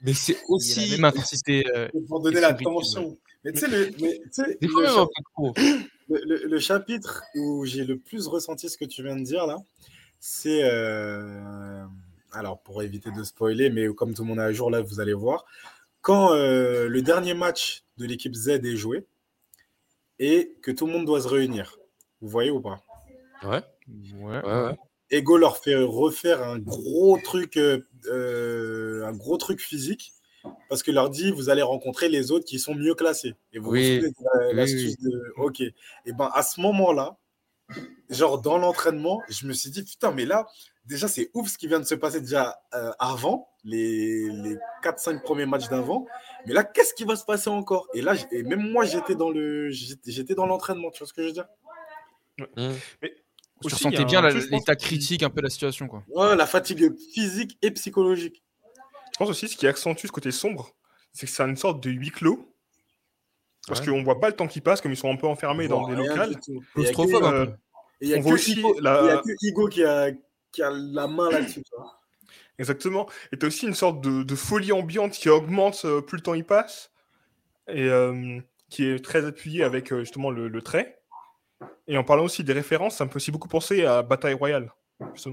Mais c'est aussi. la même intensité. Euh, pour donner la tension. Mais tu sais, le, le, le, chapitre où j'ai le plus ressenti ce que tu viens de dire là, c'est. Euh, alors, pour éviter de spoiler, mais comme tout le monde est à jour là, vous allez voir. Quand euh, le dernier match de l'équipe Z est joué, et que tout le monde doit se réunir. Vous voyez ou pas? Ouais. Ouais, ouais, Ego leur fait refaire un gros truc, euh, euh, un gros truc physique parce que leur dit vous allez rencontrer les autres qui sont mieux classés. Et vous oui. l'astuce de OK. Et ben à ce moment-là, genre dans l'entraînement, je me suis dit, putain, mais là, déjà, c'est ouf ce qui vient de se passer déjà euh, avant, les, les 4-5 premiers matchs d'avant. Mais là, qu'est-ce qui va se passer encore? Et là, et même moi, j'étais dans le, j'étais j'étais dans l'entraînement, tu vois ce que je veux dire? Mmh. Tu Aussi, ressentais bien l'état critique un peu la situation, quoi. Ouais, la fatigue physique et psychologique. Je pense aussi ce qui accentue ce côté sombre, c'est que c'est une sorte de huis clos. Parce Ouais. qu'on voit pas le temps qui passe, comme ils sont un peu enfermés dans des locales. Claustrophobe, un Euh, peu. Et il y a que aussi Hugo- la- il y a que qui a, qui a la main là-dessus. Exactement. Et tu as aussi une sorte de, de folie ambiante qui augmente euh, plus le temps y passe. Et euh, qui est très appuyée avec euh, justement le, le trait. Et en parlant aussi des références, ça me fait aussi beaucoup penser à Bataille Royale. Dit.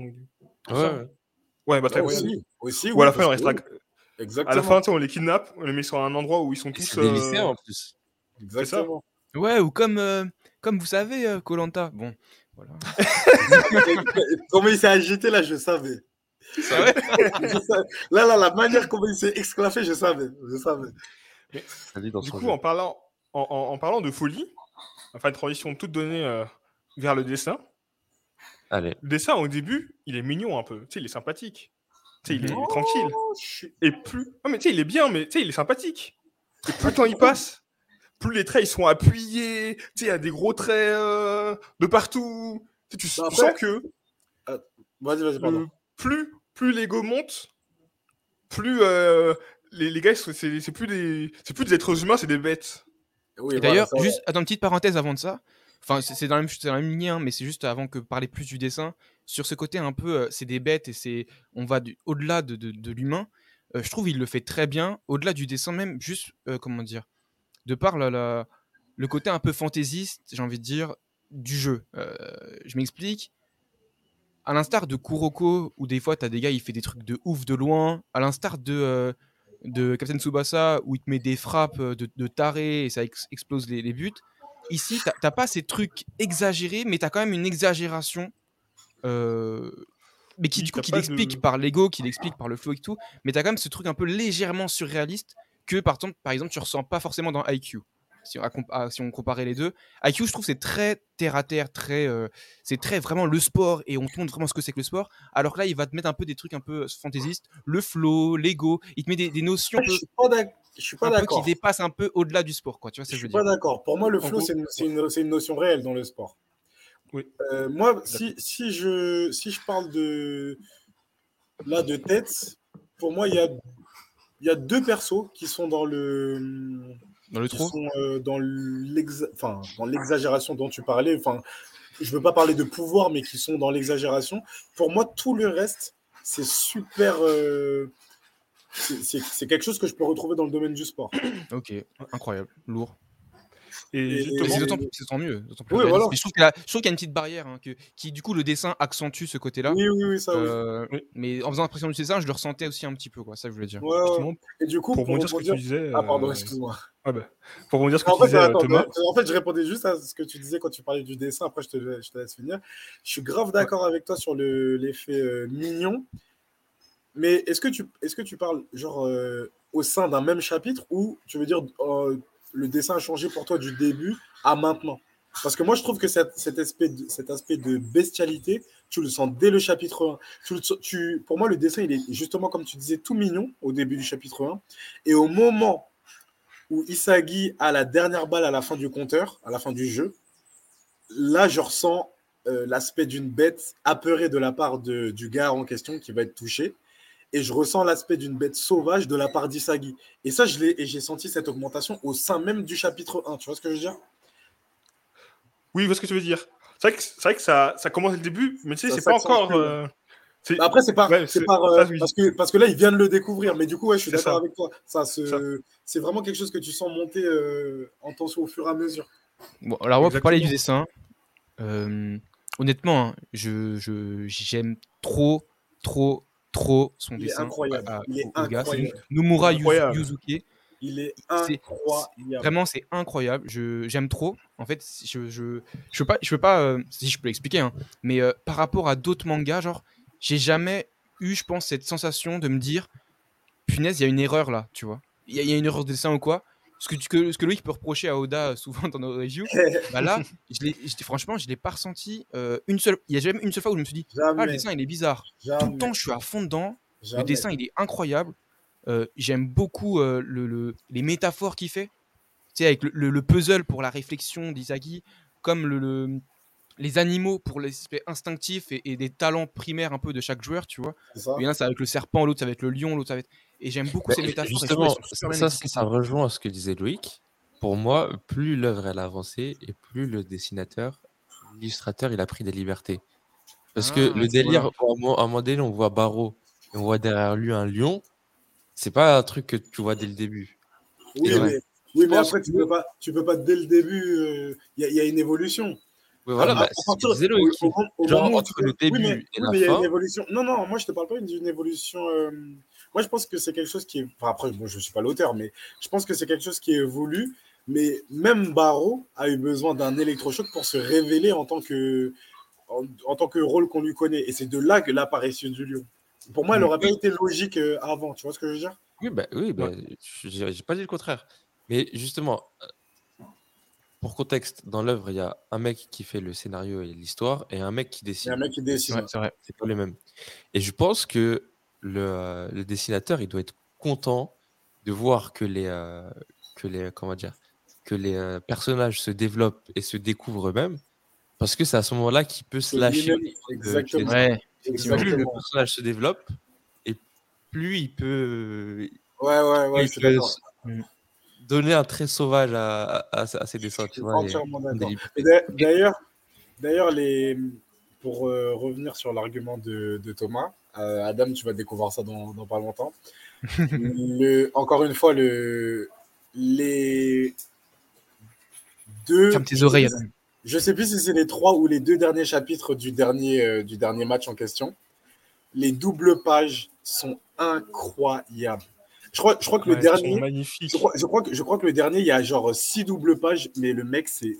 Ouais, ouais. Bataille Ouais, Royale. aussi, aussi, Ou à la fin, on reste oui, À Exactement. la fin, on les kidnappe, on les met sur un endroit où ils sont tous. C'est des euh, lycéens en plus. Exactement. Ouais, ou comme, euh, comme vous savez, Colanta. Bon, voilà. Comment il s'est agité là, je savais. Je savais. Là, là, la manière comment il s'est exclafé, je savais. Je savais. Du coup, jeu. en parlant, en, en- en parlant de folie, enfin, une transition toute donnée euh, vers le dessin. Allez. Le dessin, au début, il est mignon un peu. Tu sais, il est sympathique. Tu sais, il est Oh, tranquille. je Et plus. Ah, mais tu sais, il est bien, mais tu sais, il est sympathique. Et plus le temps il passe, plus les traits ils sont appuyés. Tu sais, il y a des gros traits euh, de partout. Tu, Bah, après- sens que Vas-y, vas-y, le- pardon. plus, plus l'ego monte, plus euh, les, les gars, c'est c'est plus, des- c'est plus des êtres humains, c'est des bêtes. Oui, Et voilà, d'ailleurs, juste, attends, une petite parenthèse avant de ça. Enfin, c'est c'est dans, la même- c'est dans la même ligne, hein, mais c'est juste avant que parler plus du dessin. Sur ce côté un peu, euh, c'est des bêtes et c'est, on va du- au-delà de, de- de l'humain. Euh, je trouve il le fait très bien, au-delà du dessin même, juste, euh, comment dire, de par la, la- le côté un peu fantaisiste, j'ai envie de dire, du jeu. Euh, je m'explique. À l'instar de Kuroko, où des fois, tu as des gars, il fait des trucs de ouf de loin. À l'instar de, euh, de Captain Tsubasa, où il te met des frappes euh, de, de taré et ça ex- explose les, les buts. Ici, t'as- t'as pas ces trucs exagérés, mais tu as quand même une exagération. euh, mais qui, du coup, t'as qui pas l'explique de- par l'ego, qui l'explique par le flow et tout. Mais tu as quand même ce truc un peu légèrement surréaliste que, par exemple, par exemple tu ressens pas forcément dans IQ. Si on, à comp- à- si on comparait les deux, IQ, je trouve, c'est très terre à terre, très, euh, c'est très vraiment le sport et on te montre vraiment ce que c'est que le sport. Alors que là, il va te mettre un peu des trucs un peu fantaisistes, le flow, l'ego. Il te met des, des notions un Je suis pas je suis pas qui dépassent un peu au-delà du sport, quoi. Tu vois ce Je que je suis veux pas d'accord. Pour moi, le flow, c'est une, notion réelle dans le sport. Oui. Euh, moi, si, si, je, si je parle de, là, de tête, pour moi, il y a, il y a deux persos qui sont dans le, Dans le trop sont euh, dans l'exagération dont tu parlais. Enfin, je veux pas parler de pouvoir, mais qui sont dans l'exagération. Pour moi, tout le reste, c'est super. euh, c'est quelque chose que je peux retrouver dans le domaine du sport. Ok, incroyable, lourd. Et, c'est d'autant mieux. d'autant plus Oui, voilà. Mais je trouve qu'il y, a- je trouve qu'il y a une petite barrière hein, que, qui, du coup, le dessin accentue ce côté-là. Oui, oui, oui, ça. Euh, Oui. Mais en faisant l'impression du dessin, je le ressentais aussi un petit peu, quoi. Ça, je voulais dire. Ouais, ouais. Et du coup, pour pour rebondir ce que tu rebondir- disais. Ah, pardon, euh, excuse-moi. ah bah, pour rebondir ce que En tu fait, disais, attends, Thomas. en fait, je répondais juste à ce que tu disais quand tu parlais du dessin. Après, je te, je te laisse finir. Je suis grave d'accord avec toi sur le- l'effet euh, mignon. Mais est-ce que, tu, est que tu parles genre euh, au sein d'un même chapitre ou tu veux dire euh, le dessin a changé pour toi du début à maintenant Parce que moi, je trouve que cet, aspect de, bestialité, tu le sens dès le chapitre 1. Tu le- tu- pour moi, le dessin, il est justement, comme tu disais, tout mignon au début du chapitre 1. Et au moment où Isagi a la dernière balle à la fin du compteur, à la fin du jeu, là, je ressens euh, l'aspect d'une bête apeurée de la part du gars en question qui va être touché. Et je ressens l'aspect d'une bête sauvage de la part d'Isagi. Et ça, je l'ai, et j'ai senti cette augmentation au sein même du chapitre 1. Tu vois ce que je veux dire? Oui, je vois ce que tu veux dire. C'est vrai que, c'est vrai que ça, ça commence dès le début, mais tu sais, Ça c'est pas encore. ouais. euh, c'est- Bah Après, c'est pas, Ouais, c'est c'est- par, euh, ça, oui. parce, que, parce que là, il vient de le découvrir. Mais du coup, ouais, je suis C'est d'accord ça. avec toi. Ça, c'est vraiment quelque chose que tu sens monter euh, en tension au fur et à mesure. Bon, alors, moi, pour parler du dessin, euh, honnêtement, hein, je, je- j'aime trop, trop, trop son Il est dessin. incroyable. à- Il est gars. Incroyable. Nomura Yuzu- Incroyable. Yuzuki. Il est C'est- incroyable. Vraiment, c'est incroyable. Je, j'aime trop. En fait, je, je, je peux pas, je peux pas euh, si je peux l'expliquer, hein, mais euh, par rapport à d'autres mangas, genre, j'ai jamais eu, je pense, cette sensation de me dire, punaise, il y a une erreur là, tu vois. Il y, y a une erreur de dessin ou quoi. Ce que, ce que Loïc peut reprocher à Oda euh, souvent dans nos reviews, bah là, je l'ai- je- franchement, je l'ai pas ressenti euh, une seule. Il y a jamais une seule fois où je me suis dit, ah, le dessin, il est bizarre. Tout le temps, je suis à fond dedans. Le dessin, il est incroyable. Euh, J'aime beaucoup euh, le, le- les métaphores qu'il fait. Tu sais, avec le, le- le puzzle pour la réflexion d'Isagi, comme le, le- les animaux pour l'aspect instinctif et, et des talents primaires un peu de chaque joueur, tu vois. Il y en a, ça être le serpent, l'autre, ça va être le lion, l'autre, ça va être. Et j'aime beaucoup ces métaphores. justement, ça, expliquées. ça rejoint ce que disait Loïc. Pour moi, plus l'œuvre elle a avancé et plus le dessinateur, l'illustrateur, il a pris des libertés. Parce que Ah, le délire, voilà. à un moment- à donné, on voit Barreau et on voit derrière lui un lion. C'est pas un truc que tu vois dès le début. Oui, Et ouais. mais, oui, mais pense après, tu peux, pas, tu peux pas dès le début. Il y, a- y a une évolution. Oui, voilà, Ah, bah, à partir- au- au- au Genre, moment où entre tu- le début oui, mais, et oui, la mais il y a fin. une évolution. Non, non, moi je te parle pas d'une évolution. euh, Moi je pense que c'est quelque chose qui est. Enfin, après, moi je suis pas l'auteur, mais je pense que c'est quelque chose qui est voulu. Mais même Barreau a eu besoin d'un électrochoc pour se révéler en tant que, en, en tant que rôle qu'on lui connaît. Et c'est de là que l'apparition du lion. Pour moi, elle Mm. aurait pas été logique euh, avant. Tu vois ce que je veux dire? Oui, bah, oui bah, j'ai pas dit le contraire. Mais justement, euh, pour contexte, dans l'œuvre, il y a un mec qui fait le scénario et l'histoire et un mec qui Il y dessine. a un mec qui dessine. Ouais, c'est vrai. C'est pas les mêmes. Et je pense que le, euh, le dessinateur, il doit être content de voir que les, euh, que les, comment dire, que les euh, personnages se développent et se découvrent eux-mêmes, parce que c'est à ce moment-là qu'il peut se lâcher. Exactement. de- Ouais. Plus le personnage se développe et plus il peut, Ouais, ouais, ouais, il je suis peut d'accord. s- donner un trait sauvage à, à, à- à ses dessins. Tu vois, et d'ailleurs, les pour euh, revenir sur l'argument de, de Thomas, euh, Adam, tu vas découvrir ça dans, dans pas longtemps. Le- encore une fois, le, les deux. Ferme tes oreilles, Adam. Je sais plus si c'est les trois ou les deux derniers chapitres du dernier, euh, du dernier match en question. Les doubles pages sont incroyables. Je crois, je crois que le Ouais, dernier, magnifiques. je crois, je, crois que, je crois que le dernier, il y a genre six doubles pages, mais le mec, c'est,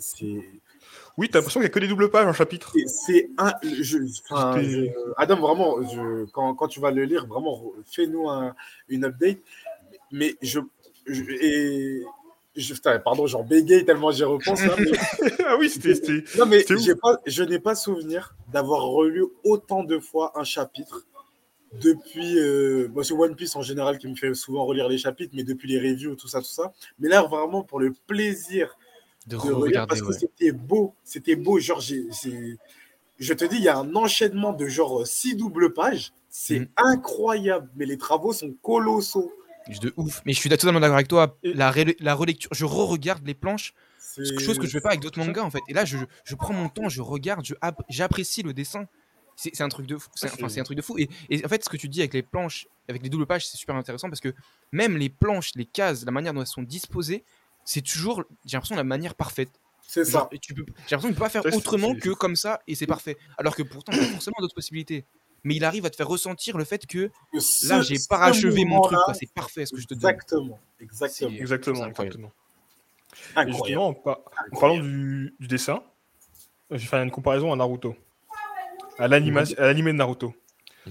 Oui, t'as l'impression qu'il n'y a que des doubles pages en chapitre. c'est- un. Je, enfin, C'était- je- Adam, vraiment, je, quand, quand tu vas le lire, vraiment, fais-nous un- une update. Mais je. et, je, putain, pardon, j'en bégaye tellement j'y repense. là, mais- ah oui, c'était. non, mais pas, je n'ai pas souvenir d'avoir relu autant de fois un chapitre depuis. Euh, bon, c'est One Piece en général qui me fait souvent relire les chapitres, mais depuis les reviews, tout ça, tout ça. Mais là, vraiment, pour le plaisir De de regarder, parce que c'était beau. C'était beau. Genre, j'ai, je te dis, il y a un enchaînement de genre six doubles pages. C'est Mhm. incroyable, mais les travaux sont colossaux. De ouf. Mais je suis totalement d'accord avec toi. La, ré- la relecture, je re-regarde les planches, C'est chose que je fais pas avec d'autres mangas en fait. Et là, je, je prends mon temps, je regarde, j'apprécie le dessin. C'est un truc de fou. C'est enfin, c'est- c'est un truc de fou. Et, et en fait, ce que tu dis avec les planches, avec les doubles pages, c'est super intéressant parce que même les planches, les cases, la manière dont elles sont disposées, c'est toujours, j'ai l'impression, la manière parfaite. C'est Genre, ça. tu peux, j'ai l'impression qu'il peut pas faire autrement c'est- que comme ça et c'est parfait. Alors que pourtant, il y a forcément d'autres possibilités. Mais il arrive à te faire ressentir le fait que là, j'ai parachevé mon truc. C'est parfait ce que je te donne. Exactement. Exactement. C'est- Exactement, C'est incroyable. exactement. Et Incroyable. justement, en, par- en parlant du, du dessin, je vais faire une comparaison à Naruto. À à l'animé de Naruto.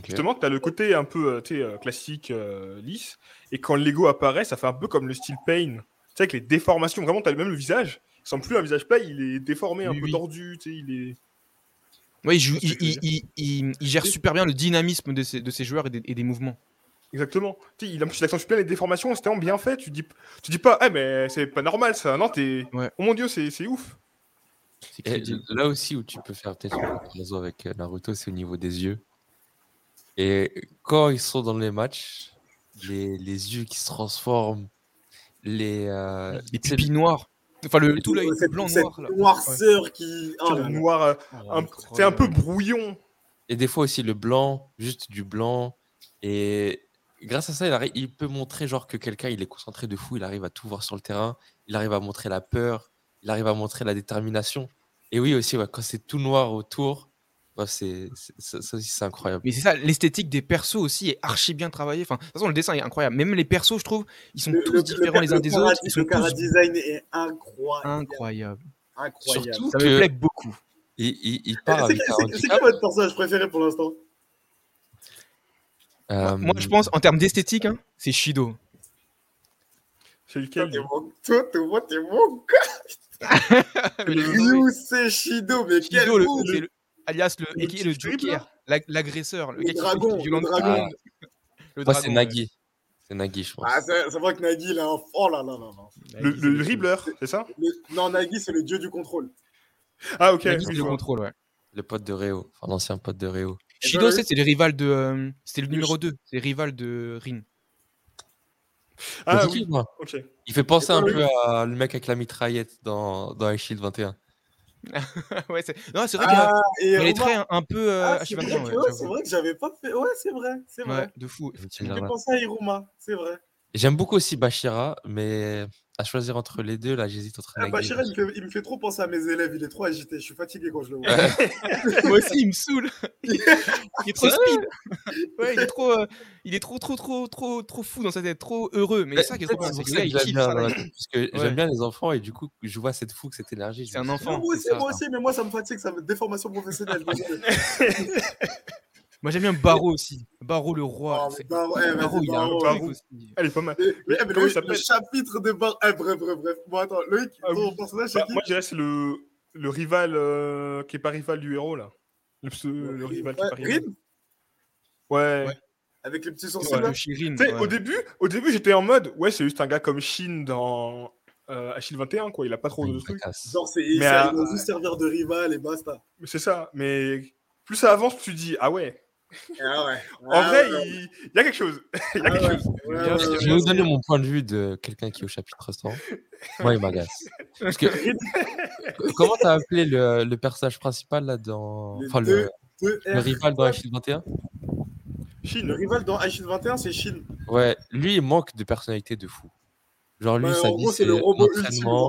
Justement, tu as le côté un peu euh, euh, classique, euh, lisse. Et quand Lego apparaît, ça fait un peu comme le style Pain. Sais, avec les déformations. Vraiment, tu as même le visage. Il semble plus un visage plat, il est déformé, un Oui, peu oui. tordu. Tu sais, il est... Ouais, il, joue- gère Oui. super bien le dynamisme de ses, de ses joueurs et des, et des mouvements. Exactement. Tu sais, il, plus, il accentue bien les déformations. C'était vraiment bien fait. Tu dis, tu dis pas, eh, mais c'est pas normal ça. Non, t'es. Ouais. Oh mon dieu, c'est c'est ouf. C'est Et crédible. là aussi où tu peux faire peut-être une comparaison avec euh, Naruto, c'est au niveau des yeux. Et quand ils sont dans les matchs, les, les yeux qui se transforment, les, euh, Les pupilles noires. Enfin, le, tout l'œil Cette- blanc cette noir. Là. noirceur qui. Oh le noir, euh, un- c'est un peu brouillon. et des fois aussi le blanc, juste du blanc. Et grâce à ça, il, arri- il peut montrer genre que quelqu'un il est concentré de fou, il arrive à tout voir sur le terrain, il arrive à montrer la peur, il arrive à montrer la détermination. Et oui aussi, ouais, quand c'est tout noir autour, ouais, c'est, ça, ça aussi c'est incroyable. Mais c'est ça, l'esthétique des persos aussi est archi bien travaillée. Enfin, de toute façon, le dessin est incroyable. Même les persos, je trouve, ils sont Le- tous le- différents le- les uns le des autres. Ils sont Le cara tous design est incroyable. incroyables. Incroyable. Surtout Ça que me plaît beaucoup. il, il- il part C'est avec quoi votre personnage préféré pour l'instant? Euh, Moi, je pense, en termes d'esthétique, hein, c'est Shido. C'est lequel Toi, t'es mon, toi, t'es mon, gars. Ryu, c'est Shido, mais quel Shido, c'est le- alias le, Le et qui est le. Joker, la- l'agresseur, le, Le dragon, du le dragon. le. Le c'est Nagui. C'est Nagui, je pense. Ah, c'est vrai que Nagui, il a un. Oh là là là. Le, le c'est dribbleur, c'est ça Le- Non, Nagui, c'est le dieu du contrôle. Ah, ok. Le vois. contrôle, ouais. Le pote de Réo. Enfin, l'ancien pote de Réo. Shido, ben, c'est c'est le rival de. euh, C'était le Le numéro Shi- 2, c'est le rival de Rin. Ah, oui, qui, moi ok. Il fait penser un peu à le mec avec la mitraillette dans, dans Ice Shield 21. ouais, c'est non, c'est vrai qu'il Ah, il a les Omar- traits un, un peu euh, Ah, c'est H21, vrai, ouais, vrai que j'avais pas fait. Ouais, c'est vrai, c'est vrai. Ouais, de fou. Il J'ai pensé à Iruma, c'est vrai. J'aime beaucoup aussi Bashira, mais à choisir entre les deux, là, j'hésite entre Ah, et Bachira, il me, fait, il me fait trop penser à mes élèves, il est trop agité, je suis fatigué quand je le vois. Moi aussi, il me saule. il est trop speed. Ouais, il est trop, euh, il est trop, trop, trop, trop, trop fou dans sa tête, trop heureux. Mais c'est ça qui est trop c'est ça parce que Ouais. j'aime bien les enfants et du coup, je vois cette fougue, cette énergie. C'est un enfant. Moi aussi, ça, moi aussi, mais moi ça me fatigue, ça me déformation professionnelle. Moi, j'aime bien Barreau aussi. Barreau le roi. Oh, Barreau, eh, Barreau, il a un Barreau, truc Barreau. aussi. Elle est pas mal. Mais, mais, Mais Loïc, le chapitre de Bar. Eh, bref, bref, bref. Bon, attends, Loïc, Ah ton oui. personnage, Bah, moi, je dirais que c'est le, le rival euh, qui est pas rival du héros, là. Le, pse- le rival qui est Ouais, pas rival. Rin, Ouais. Ouais. avec les petits sourcils Ouais. là. Shirin. Ouais. au début, au début j'étais en mode, ouais, c'est juste un gars comme Shin dans euh, Achille 21, quoi. Il a pas trop de trucs. Genre, c'est, Mais il, à- il va juste servir de rival et basta. Mais c'est ça. Mais plus ça avance, plus tu dis, ah ouais. Ah ouais. En Ah vrai, ouais. il... il y a quelque chose. il y a Ah quelque ouais. chose. Ouais, Bien ouais, sûr, ouais, Je vais vous donner mon point de vue de quelqu'un qui est au chapitre restaurant. Moi, il m'agace. Parce que comment t'as appelé le, le personnage principal là dans, enfin le, le rival dans Ice Shield 21 Le Shin. rival dans Aishid 21, c'est Shin. Ouais, lui il manque de personnalité de fou. Genre lui, vie gros, c'est le robot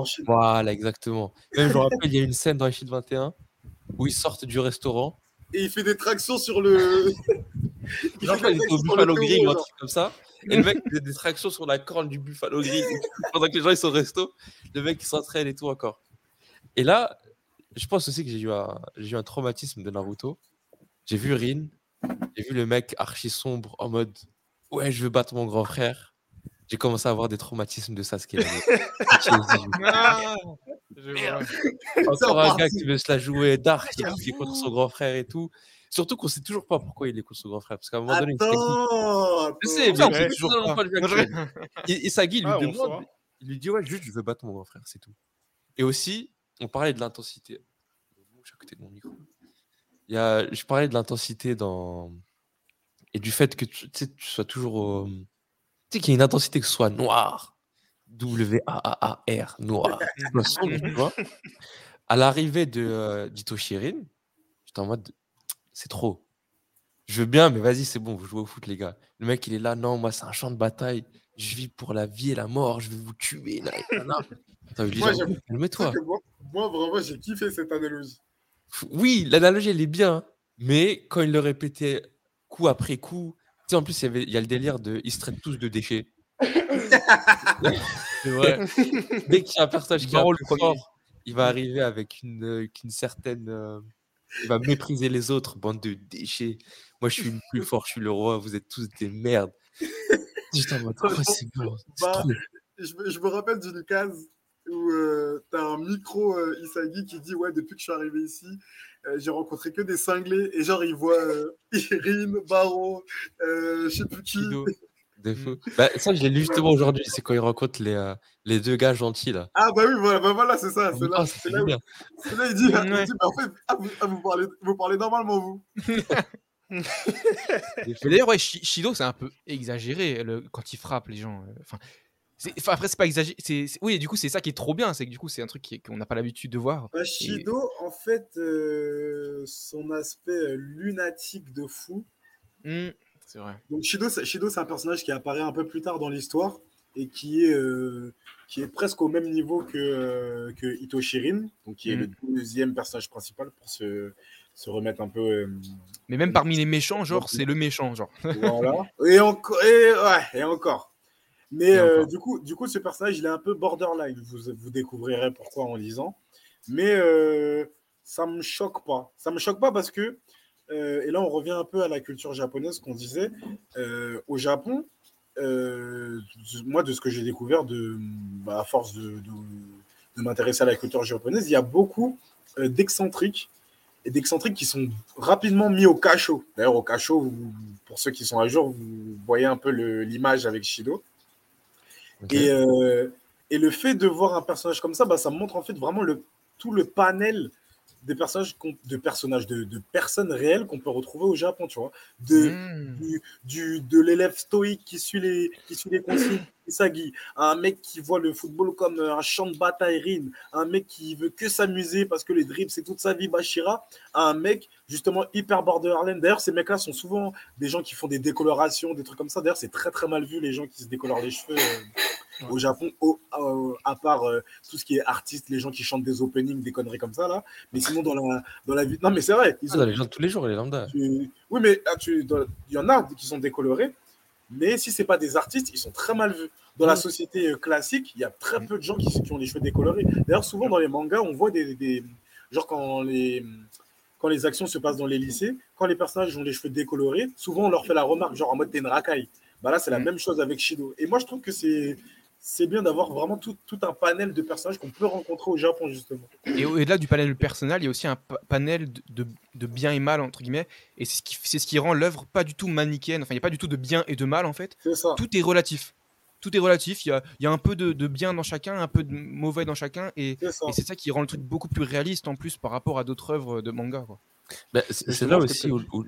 Shin. Voilà, exactement. Même je me rappelle, il y a une scène dans Ice Shield 21 où ils sortent du restaurant. Et il fait des tractions sur le. il Genre, était au Buffalo Grill ou taureau, un genre. truc comme ça. Et le mec il fait des tractions sur la corne du Buffalo Grill pendant que les gens ils sont au resto. Le mec il s'entraîne et tout encore. Et là, je pense aussi que j'ai eu un, j'ai eu un traumatisme de Naruto. J'ai vu Rin, j'ai vu le mec archi sombre en mode ouais je veux battre mon grand frère. J'ai commencé à avoir des traumatismes de Sasuke. Ah. Encore un gars qui veut se la jouer dark, qui J'avoue. qui est contre son grand frère et tout. Surtout qu'on sait toujours pas pourquoi il est contre son grand frère. Parce qu'à un moment donné, il Je sais, mais on sait toujours pas. pas. le. Et, et Sagi il lui Ah, demande, il lui dit ouais, juste je veux battre mon grand frère, c'est tout. Et aussi, on parlait de l'intensité. À côté de mon micro. Il y a, je parlais de l'intensité dans et du fait que tu, tu sois toujours, au- tu sais qu'il y a une intensité que ce soit noir, W A A R noir, sombre, tu vois. À l'arrivée de euh, d'Ito Shirin, j'étais en mode c'est trop. Je veux bien, mais vas-y, c'est bon, vous jouez au foot, les gars. Le mec, il est là, non, moi, c'est un champ de bataille. Je vis pour la vie et la mort, je vais vous tuer. Attends, Moi, calme-toi. moi, moi, vraiment, j'ai kiffé cette analogie. Oui, l'analogie, elle est bien, mais quand il le répétait coup après coup, sais, en plus, il y, a le délire de ils se traitent tous de déchets. C'est vrai. Dès qu'il y a un personnage qui est un Barreau, le peu premier. fort, il va arriver avec une, euh, certaine. euh, il va mépriser les autres, bande de déchets. Moi, je suis le plus fort, je suis le roi, vous êtes tous des merdes. J'étais en mode, oh, c'est bon, c'est Bah, trop. je, me- je me rappelle d'une case où euh, t'as un micro euh, Isagi qui dit Ouais, depuis que je suis arrivé ici, euh, j'ai rencontré que des cinglés. Et genre, il voit euh, Irine, Baron, euh, je sais plus qui. Kido. De fou. Bah, ça, je l'ai lu justement aujourd'hui. C'est quand il rencontre les, euh, les deux gars gentils là. Ah, bah oui, voilà, bah voilà c'est ça. C'est là, Ah, c'est là, où- il dit, il Ouais. dit, bah, en fait, ah, vous, ah, vous parlez, vous parlez normalement, vous. D'ailleurs, ouais, Shi- Shido, c'est un peu exagéré le- quand il frappe les gens. Enfin, enfin, après, c'est pas exagéré. Oui, du coup, c'est ça qui est trop bien. C'est que du coup, c'est un truc qu'on n'a pas l'habitude de voir. Bah, Shido, en fait, euh, son aspect euh, lunatique de fou. Hmm, c'est vrai. Donc Shido, c'est- Shido, c'est un personnage qui apparaît un peu plus tard dans l'histoire et qui est, euh, qui est presque au même niveau que, euh, que Ito Shirin, donc qui est Mhm. le deuxième personnage principal pour se, se remettre un peu. euh, Mais même parmi les méchants, genre, c'est le méchant, genre. voilà. et, ouais, et encore. Mais euh, du, coup, du coup, ce personnage, il est un peu borderline. Vous, vous découvrirez pourquoi en lisant. Mais euh, ça me choque pas. Ça me choque pas parce que, euh, et là, on revient un peu à la culture japonaise qu'on disait. euh, au Japon, moi, de ce que j'ai découvert, de, bah, à force de, de, de m'intéresser à la culture japonaise, il y a beaucoup d'excentriques et d'excentriques qui sont rapidement mis au cachot. D'ailleurs, au cachot, vous- pour ceux qui sont à jour, vous voyez un peu l'image avec Shido. Et, euh, et le fait de voir un personnage comme ça, bah, ça montre en fait vraiment le, tout le panel des personnages, de personnages, de, de personnes réelles qu'on peut retrouver au Japon, tu vois. De, Mmh. du, du- de l'élève stoïque qui suit les, qui suit les consignes Isagi, un mec qui voit le football comme un champ de bataille Rin, un mec qui veut que s'amuser parce que les dribbles c'est toute sa vie Bashira, un mec justement hyper borderline. D'ailleurs, ces mecs-là sont souvent des gens qui font des décolorations, des trucs comme ça. D'ailleurs, c'est très très mal vu les gens qui se décolorent les cheveux euh, au Japon, au- euh, à part euh, tout ce qui est artiste, les gens qui chantent des openings, des conneries comme ça là. Mais sinon, dans la, dans la vie. Non, mais c'est vrai. ils Ça, ont- dans les gens tous les jours, les lambda. tu- Oui, mais ah, dans- il y en a qui sont décolorés, mais si c'est pas des artistes, ils sont très mal vus. Dans la Mm. société euh, classique, il y a très peu de gens qui, qui ont les cheveux décolorés. D'ailleurs, souvent dans les mangas, on voit des, des- genre quand les quand les actions se passent dans les lycées, quand les personnages ont les cheveux décolorés, souvent on leur fait la remarque genre en mode t'es une racaille. Bah là, c'est la Mm. même chose avec Shido. Et moi, je trouve que c'est c'est bien d'avoir vraiment tout, tout un panel de personnages qu'on peut rencontrer au Japon justement. Et au-delà du panel personnel, il y a aussi un pa- panel de, de- de bien et mal, entre guillemets. Et c'est ce qui, c'est ce qui rend l'œuvre pas du tout manichéenne. Enfin, il n'y a pas du tout de bien et de mal, en fait. C'est ça. Tout est relatif. Tout est relatif. Il y a, il y a un peu de, de bien dans chacun, un peu de mauvais dans chacun. Et, C'est ça. qui rend le truc beaucoup plus réaliste, en plus, par rapport à d'autres œuvres de manga. Bah, c'est là aussi où. où-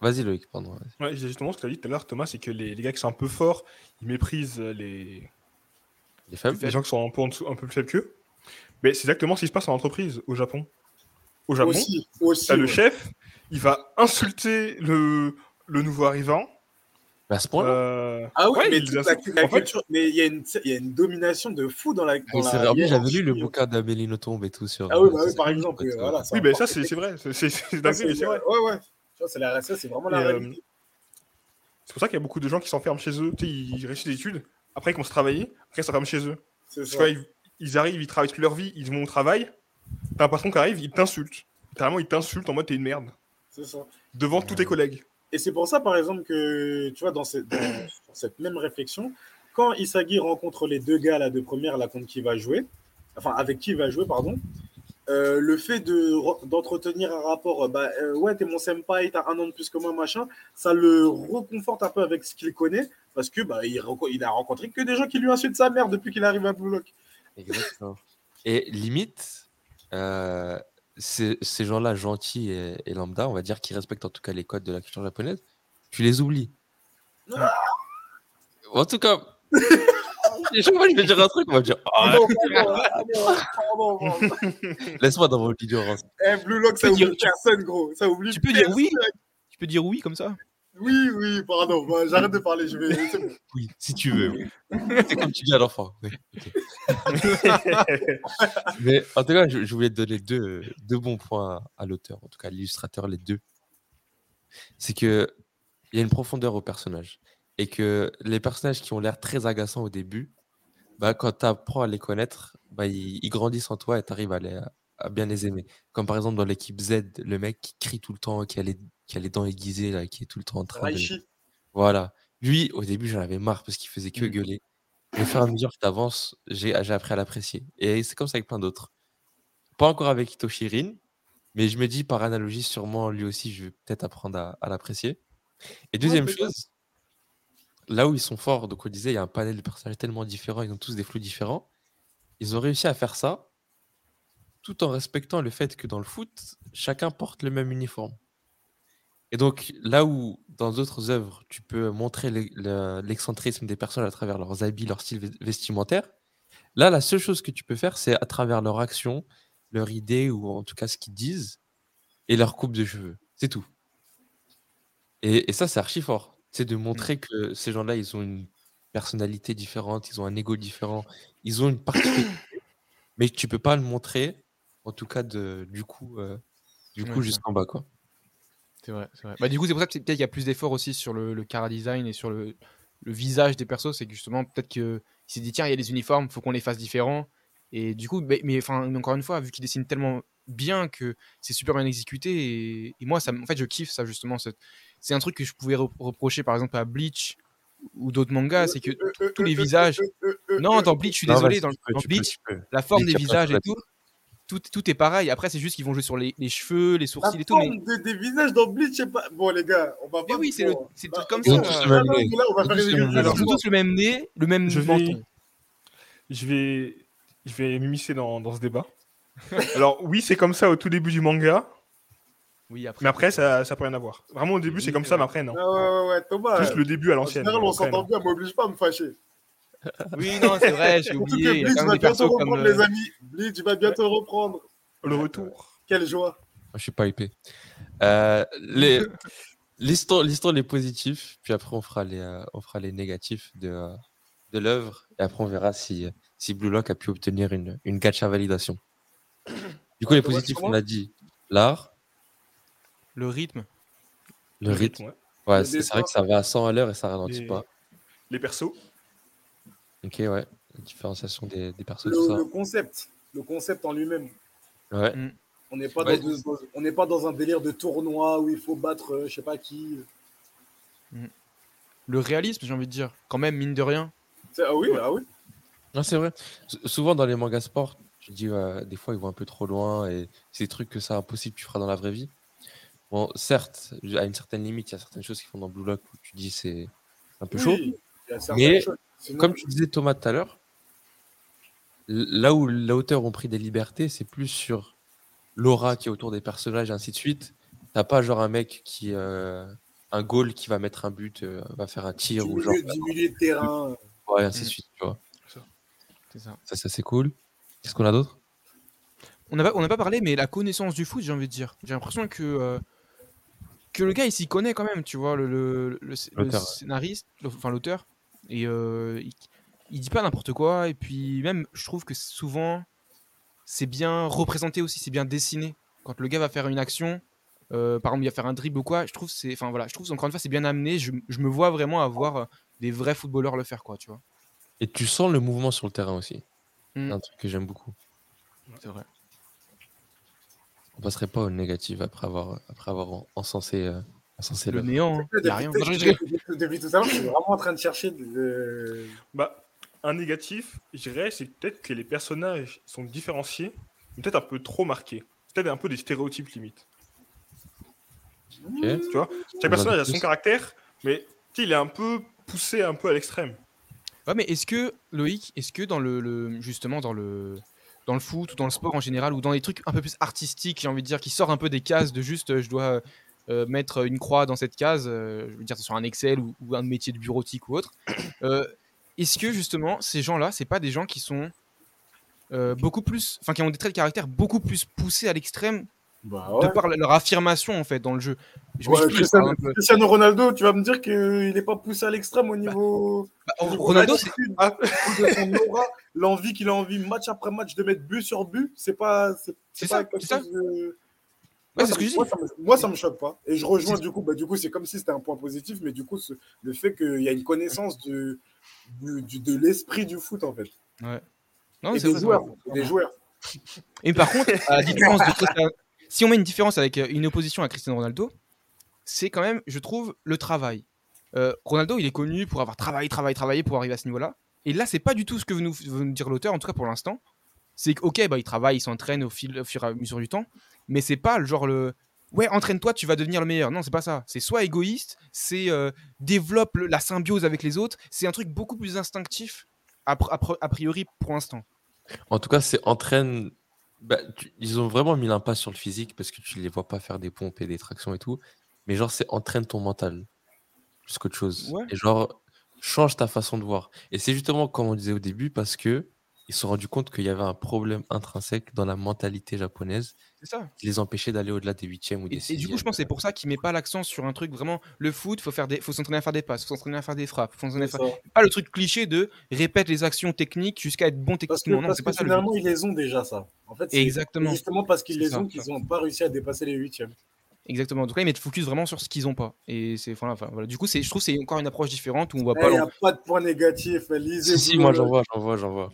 Vas-y, Loïc, pardon. Ouais, justement ce que tu as dit tout à l'heure, Thomas, c'est que les, les gars qui sont un peu forts, ils méprisent les, Les faibles les gens qui sont un peu, en dessous, un peu plus faibles qu'eux. Mais c'est exactement ce qui se passe en entreprise au Japon. Au Japon, Aussi, le chef, il va insulter le, le nouveau arrivant. Bah, à ce point-là. Euh, Ah oui, Ouais, mais, il la, fait- mais il y, a une- il y a une domination de fou dans la. Dans Mais c'est la j'avais lu le bouquin d'Amélie Nothomb et tout sur. Ah oui, bah oui, par ça. exemple, euh, voilà. oui, ben ça, c'est c'est vrai. C'est c'est- c'est Ça, dingue, c'est mais c'est vrai. Ouais, ouais. Ça, c'est vraiment la Et, euh, réalité. C'est pour ça qu'il y a beaucoup de gens qui s'enferment chez eux. Tu sais, ils réussissent des études, après ils commencent à travailler, après ils s'enferment chez eux. Parce que ils, ils arrivent, ils travaillent toute leur vie, ils vont au travail. T'as un patron qui arrive, il t'insulte. Littéralement, il t'insulte en mode t'es une merde. C'est ça. Devant tous tes collègues. Et c'est pour ça, par exemple, que tu vois, dans cette, dans- sur cette même réflexion, quand Isagi rencontre les deux gars là, de première là, contre qui va jouer, enfin avec qui il va jouer, pardon, euh, le fait de re- d'entretenir un rapport, euh, bah euh, ouais, t'es mon senpai, t'as un an de plus que moi, machin, ça le reconforte un peu avec ce qu'il connaît, parce que bah il, a rencontré que des gens qui lui insultent sa mère depuis qu'il arrive à Blue Lock. Exactement. Et limite, euh, ces, ces gens-là gentils et, et lambda, on va dire, qui respectent en tout cas les codes de la culture japonaise, tu les oublies. Ah. En tout cas, et chaque fois que je vais dire un truc, on va dire. Laisse-moi dans mon ignorance. Eh, Blue Lock, ça oublie dire- personne, gros. Ça oublie Tu peux dire oui. Tu peux dire oui comme ça Oui, oui, pardon. Bah, J'arrête de parler, je vais. Oui, si tu veux. oui. C'est comme tu dis à l'enfant. oui. Mais en tout cas, je, je voulais te donner deux, deux bons points à, à l'auteur, en tout cas à l'illustrateur, les deux. C'est que il y a une profondeur au personnage. Et que les personnages qui ont l'air très agaçants au début, bah, quand tu apprends à les connaître, bah, ils, ils grandissent en toi et tu arrives à, les- à bien les aimer. Comme par exemple dans l'équipe Z, le mec qui crie tout le temps, qui a les, qui a les dents aiguisées, là, qui est tout le temps en train de. Voilà. Lui, au début, j'en avais marre parce qu'il faisait que Mm. gueuler. Mais au fur et à mesure que tu avances, j'ai appris à l'apprécier. Et c'est comme ça avec plein d'autres. Pas encore avec Hitoshirin, mais je me dis par analogie, sûrement lui aussi, je vais peut-être apprendre à, à l'apprécier. Et deuxième chose, là où ils sont forts, donc on disait, il y a un panel de personnages tellement différents, ils ont tous des flous différents. Ils ont réussi à faire ça tout en respectant le fait que dans le foot, chacun porte le même uniforme. Et donc, là où dans d'autres œuvres, tu peux montrer l'e- le- l'excentrisme des personnes à travers leurs habits, leur style ves- vestimentaire, là, la seule chose que tu peux faire, c'est à travers leur action, leur idée, ou en tout cas ce qu'ils disent, et leur coupe de cheveux. C'est tout. Et, et ça, c'est archi fort. C'est de montrer que ces gens-là, ils ont une personnalité différente, ils ont un ego différent, ils ont une particularité, mais tu peux pas le montrer, en tout cas, de, du coup, euh, du coup jusqu'en bas, quoi. C'est vrai, c'est vrai. Bah, du coup, c'est pour ça que c'est- peut-être qu'il y a plus d'efforts aussi sur le, le cara design et sur le, le visage des persos. C'est que justement, peut-être qu'il s'est dit, tiens, il y a des uniformes, faut qu'on les fasse différents. Et du coup, mais, mais, enfin, encore une fois, vu qu'il dessine tellement bien que c'est super bien exécuté, et, et moi, ça, en fait, je kiffe ça justement. C'est un truc que je pouvais re- reprocher par exemple à Bleach ou d'autres mangas, c'est que tous les visages. euh, euh, euh, Non, dans Bleach, je suis Non, désolé, dans, tu peux, dans tu peux, Bleach, peux. la forme Bleach, des visages et tout, tout, tout est pareil. Après, c'est juste qu'ils vont jouer sur les, les cheveux, les La sourcils et tout. Mais, forme de- des visages dans Bleach, je sais pas. Bon, les gars, on va mais pas. oui, c'est le, c'est bah, comme ça. tous mais là, on va Ils ont faire tous le même nez. ils ont tous le même nez, le même Je vais- menton. Je vais, je vais m'immiscer dans, dans ce débat. Alors oui, c'est comme ça au tout début du manga, Oui, après. mais après ça, ça peut rien à voir. Vraiment au début c'est comme ça, mais après non. Ah ouais, ouais, ouais, Thomas. Juste le début à En l'ancienne. général, on s'entend bien, m'oblige pas à me fâcher. Oui, non, c'est vrai, j'ai oublié. Bleach va bientôt reprendre, euh, les amis. Bleach va bientôt reprendre. Le retour. Quelle joie. Moi, je suis pas hypé. Euh, les... Les positifs, puis après on fera les, euh, on fera les négatifs de, euh, de l'œuvre, et après on verra si, si Blue Lock a pu obtenir une, une gacha validation. Du coup, les positifs, on a dit l'art, Le rythme. le rythme. ouais. C'est vrai que ça va à 100 à l'heure et ça ralentit pas. Les persos. Ok, ouais. La différenciation des, des persos, Le, tout ça. le concept. Le concept en lui-même. Ouais. On n'est pas, Ouais. dans, dans- on n'est pas dans un délire de tournoi où il faut battre euh, je sais pas qui. Le réalisme, j'ai envie de dire. Quand même, mine de rien. Ah oui, ah oui. Non, c'est vrai. S- souvent dans les mangas sport, tu dis euh, des fois ils vont un peu trop loin et c'est des trucs que c'est impossible tu feras dans la vraie vie. Bon, certes, à une certaine limite, il y a certaines choses qui font dans Blue Lock où tu dis c'est un peu chaud. Oui, il y a certaines Mais, choses. Sinon- Comme tu disais Thomas tout à l'heure, là où les auteurs ont pris des libertés, c'est plus sur l'aura qui est autour des personnages et ainsi de suite. T'as pas genre un mec qui euh, un goal qui va mettre un but, euh, va faire un tir ou genre milieu de terrain. ouais ainsi de Mm. suite. Tu vois. C'est ça. Ça, ça c'est cool. Qu'est-ce qu'on a d'autre? On n'a pas, on n'a pas parlé, mais la connaissance du foot, j'ai envie de dire. J'ai l'impression que, euh, que le gars, il s'y connaît quand même, tu vois, le, le, le- le L'auteur, scénariste, le- enfin l'auteur. Et euh, il, il dit pas n'importe quoi. Et puis même, je trouve que souvent, c'est bien représenté aussi, c'est bien dessiné. Quand le gars va faire une action, euh, par exemple, il va faire un dribble ou quoi, je trouve, c'est, enfin voilà, je trouve encore une fois, c'est bien amené. Je, je me vois vraiment avoir euh, des vrais footballeurs le faire, quoi, tu vois. Et tu sens le mouvement sur le terrain aussi. Mm. C'est un truc que j'aime beaucoup. C'est vrai. On passerait pas au négatif après avoir, après avoir en- encensé, euh, encensé Le l'œuvre. néant, hein. il y a rien. Depuis, tout à l'heure, je suis vraiment en train de chercher. de- Bah, un négatif, je dirais, c'est peut-être que les personnages sont différenciés, mais peut-être un peu trop marqués. Peut-être un peu des stéréotypes limite. Ok. Tu vois Chaque personnage a son caractère, mais il est un peu poussé un peu à l'extrême. Ouais, mais est-ce que, Loïc, est-ce que dans le, le- justement dans le, dans le foot ou dans le sport en général ou dans les trucs un peu plus artistiques, j'ai envie de dire, qui sort un peu des cases de juste euh, je dois euh, mettre une croix dans cette case, euh, je veux dire sur un Excel ou, ou un métier de bureautique ou autre, euh, est-ce que justement ces gens-là, c'est pas des gens qui sont beaucoup plus, enfin qui ont des traits de caractère beaucoup plus poussés à l'extrême Bah de par leur affirmation en fait dans le jeu? Je Ouais, Cristiano, exemple, Cristiano Ronaldo, tu vas me dire qu'il n'est pas poussé à l'extrême au niveau. bah, au niveau Ronaldo, c'est l'envie qu'il a envie match après match de mettre but sur but, c'est pas. C'est C'est pas ça, quelque ça. de- Ouais, Moi, ça me- moi, ça me- Moi, ça me choque pas. Et je rejoins du coup, bah, du coup, c'est comme si c'était un point positif, mais du coup, ce- le fait qu'il y a une connaissance du- du- de l'esprit du foot, en fait. non, et c'est des c'est joueurs. des joueurs. Et par contre, à la différence de Cristiano- si on met une différence avec euh, une opposition à Cristiano Ronaldo, c'est quand même, je trouve, le travail. Euh, Ronaldo, il est connu pour avoir travaillé, travaillé, travaillé pour arriver à ce niveau-là. Et là, c'est pas du tout ce que veut nous, veut nous dire l'auteur, en tout cas pour l'instant. C'est que, ok, bah, il travaille, il s'entraîne au, fil- au fur et à mesure du temps, mais c'est pas le genre le. Ouais, entraîne-toi, tu vas devenir le meilleur. Non, c'est pas ça. C'est soit égoïste, c'est euh, développe le- la symbiose avec les autres. C'est un truc beaucoup plus instinctif, a, pr- a pr- a priori, pour l'instant. En tout cas, c'est entraîne. bah, tu- Ils ont vraiment mis l'impasse sur le physique parce que tu les vois pas faire des pompes et des tractions et tout. Mais genre, c'est entraîne ton mental plus qu'autre chose. Ouais. Et genre, change ta façon de voir. Et c'est justement comme on disait au début parce que ils se sont rendus compte qu'il y avait un problème intrinsèque dans la mentalité japonaise ça. qui les empêchait d'aller au-delà des huitièmes ou des Et, et sixièmes. du coup, je pense que c'est pour ça qu'il met pas l'accent sur un truc vraiment le foot. Faut faire des, faut s'entraîner à faire des passes, faut s'entraîner à faire des frappes, faut s'entraîner à faire ça. pas le truc cliché de répète les actions techniques jusqu'à être bon Parce que, techniquement. non, parce c'est que pas ça le finalement, but. ils les ont déjà, ça. En fait, c'est Exactement. justement parce qu'ils les ça, ont qu'ils n'ont pas réussi à dépasser les huitièmes. Exactement. En tout cas, ils mettent focus vraiment sur ce qu'ils ont pas. Et c'est voilà, enfin, voilà. Du coup, c'est, je trouve, que c'est encore une approche différente où on voit Il pas. n'y l'en- a pas de point négatif. Lisez Si, si, moi j'en vois, j'en vois, j'en vois.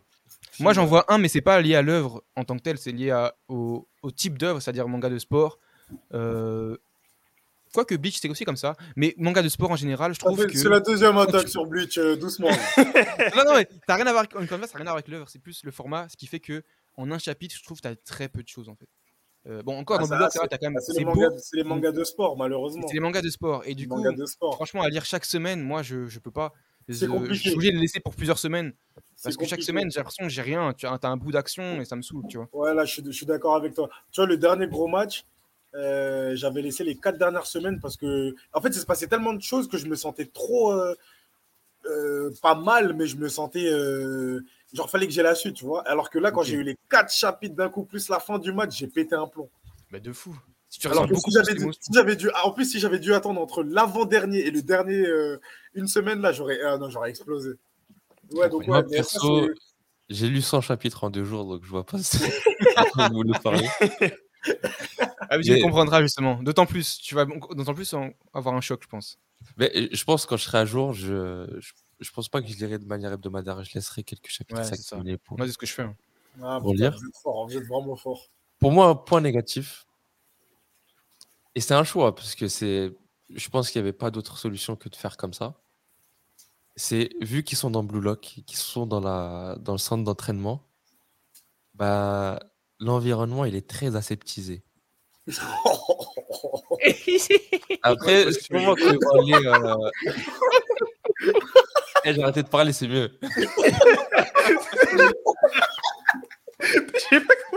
Moi, j'en vois un, mais c'est pas lié à l'œuvre en tant que telle. C'est lié à- au, au type d'œuvre, c'est-à-dire manga de sport. Euh, Quoique Bleach, c'est aussi comme ça. Mais manga de sport en général, je Ça trouve fait- que. C'est la deuxième attaque tu- sur Bleach, euh, doucement. non, non, mais t'as rien à voir avec, ça a rien à voir avec l'œuvre. C'est plus le format, ce qui fait que en un chapitre, je trouve que t'as très peu de choses en fait. Euh, bon, encore Ah, dans Lock, c'est- quand même. c'est C'est les, mangas, c'est les mangas de sport, malheureusement. c'est les mangas de sport. Et du Les coup, mangas de sport. franchement, à lire chaque semaine, moi, je, je peux pas. Je, compliqué. je suis obligé de les laisser pour plusieurs semaines. Parce que chaque semaine, j'ai l'impression que j'ai rien. Tu as, t'as un bout d'action et ça me saoule, tu vois. Ouais, là, je suis, d'accord avec toi. Tu vois, le dernier gros match, euh, j'avais laissé les quatre dernières semaines parce que, en fait, il se passait tellement de choses que je me sentais trop, euh, euh, pas mal, mais je me sentais, genre, fallait que j'ai la suite, tu vois. Alors que là, quand j'ai eu les quatre chapitres d'un coup, plus la fin du match, j'ai pété un plomb. Bah, de fou. Si tu Alors que si j'avais dû, d'émotions. si j'avais dû, ah, en plus, si j'avais dû attendre entre l'avant-dernier et le dernier, euh, une semaine, là, j'aurais, ah, non, j'aurais explosé. Ouais, donc, Moi, ouais, mais ça, perso, c'est- j'ai lu 100 chapitres en deux jours, donc je vois pas ce dont vous voulez parler. Ah, mais tu Mais- comprendras justement. D'autant plus, tu vas d'autant plus en- avoir un choc, je pense. Mais euh, je pense que quand je serai à jour, je, je, je pense pas que je lirai de manière hebdomadaire. Je laisserai quelques chapitres Ouais, c'est ça. pour, Moi, c'est ce que je fais. hein. Ah, Pour putain, lire. Vous êtes fort, vous êtes vraiment fort. Pour moi, un point négatif, et c'est un choix, parce que c'est, je pense qu'il n'y avait pas d'autre solution que de faire comme ça. C'est vu qu'ils sont dans Blue Lock, qu'ils sont dans, la, dans le centre d'entraînement, bah, l'environnement il est très aseptisé. Après, pour moi que euh, Eh, j'ai arrêté de parler, c'est mieux.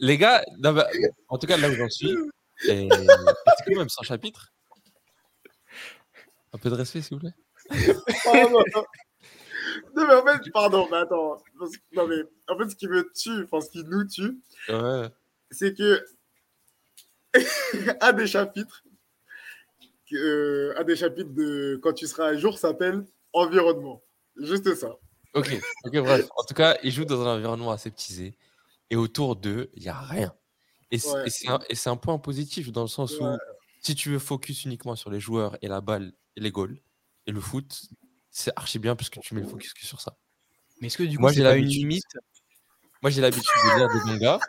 Les gars, non, bah, en tout cas, là où j'en suis, et- c'est quand même 100 chapitres? Un peu de respect, s'il vous plaît. Ah, non, non. Non, mais en fait, pardon, mais attends. Parce que- non, mais en fait, ce qui me tue, enfin, ce qui nous tue, Ouais. c'est que un des chapitres, euh, un des chapitres de quand tu seras à jour s'appelle Environnement. Juste ça. Ok, ok, bref. En tout cas, ils jouent dans un environnement aseptisé. Et autour d'eux, il n'y a rien. Et c'est Ouais. et c'est un, point positif dans le sens Ouais. où si tu veux focus uniquement sur les joueurs et la balle et les goals et le foot, c'est archi bien parce que tu mets le focus que sur ça. Mais est-ce que du coup, Moi, j'ai pas une l'habitude. limite? Moi, j'ai l'habitude de lire des mangas.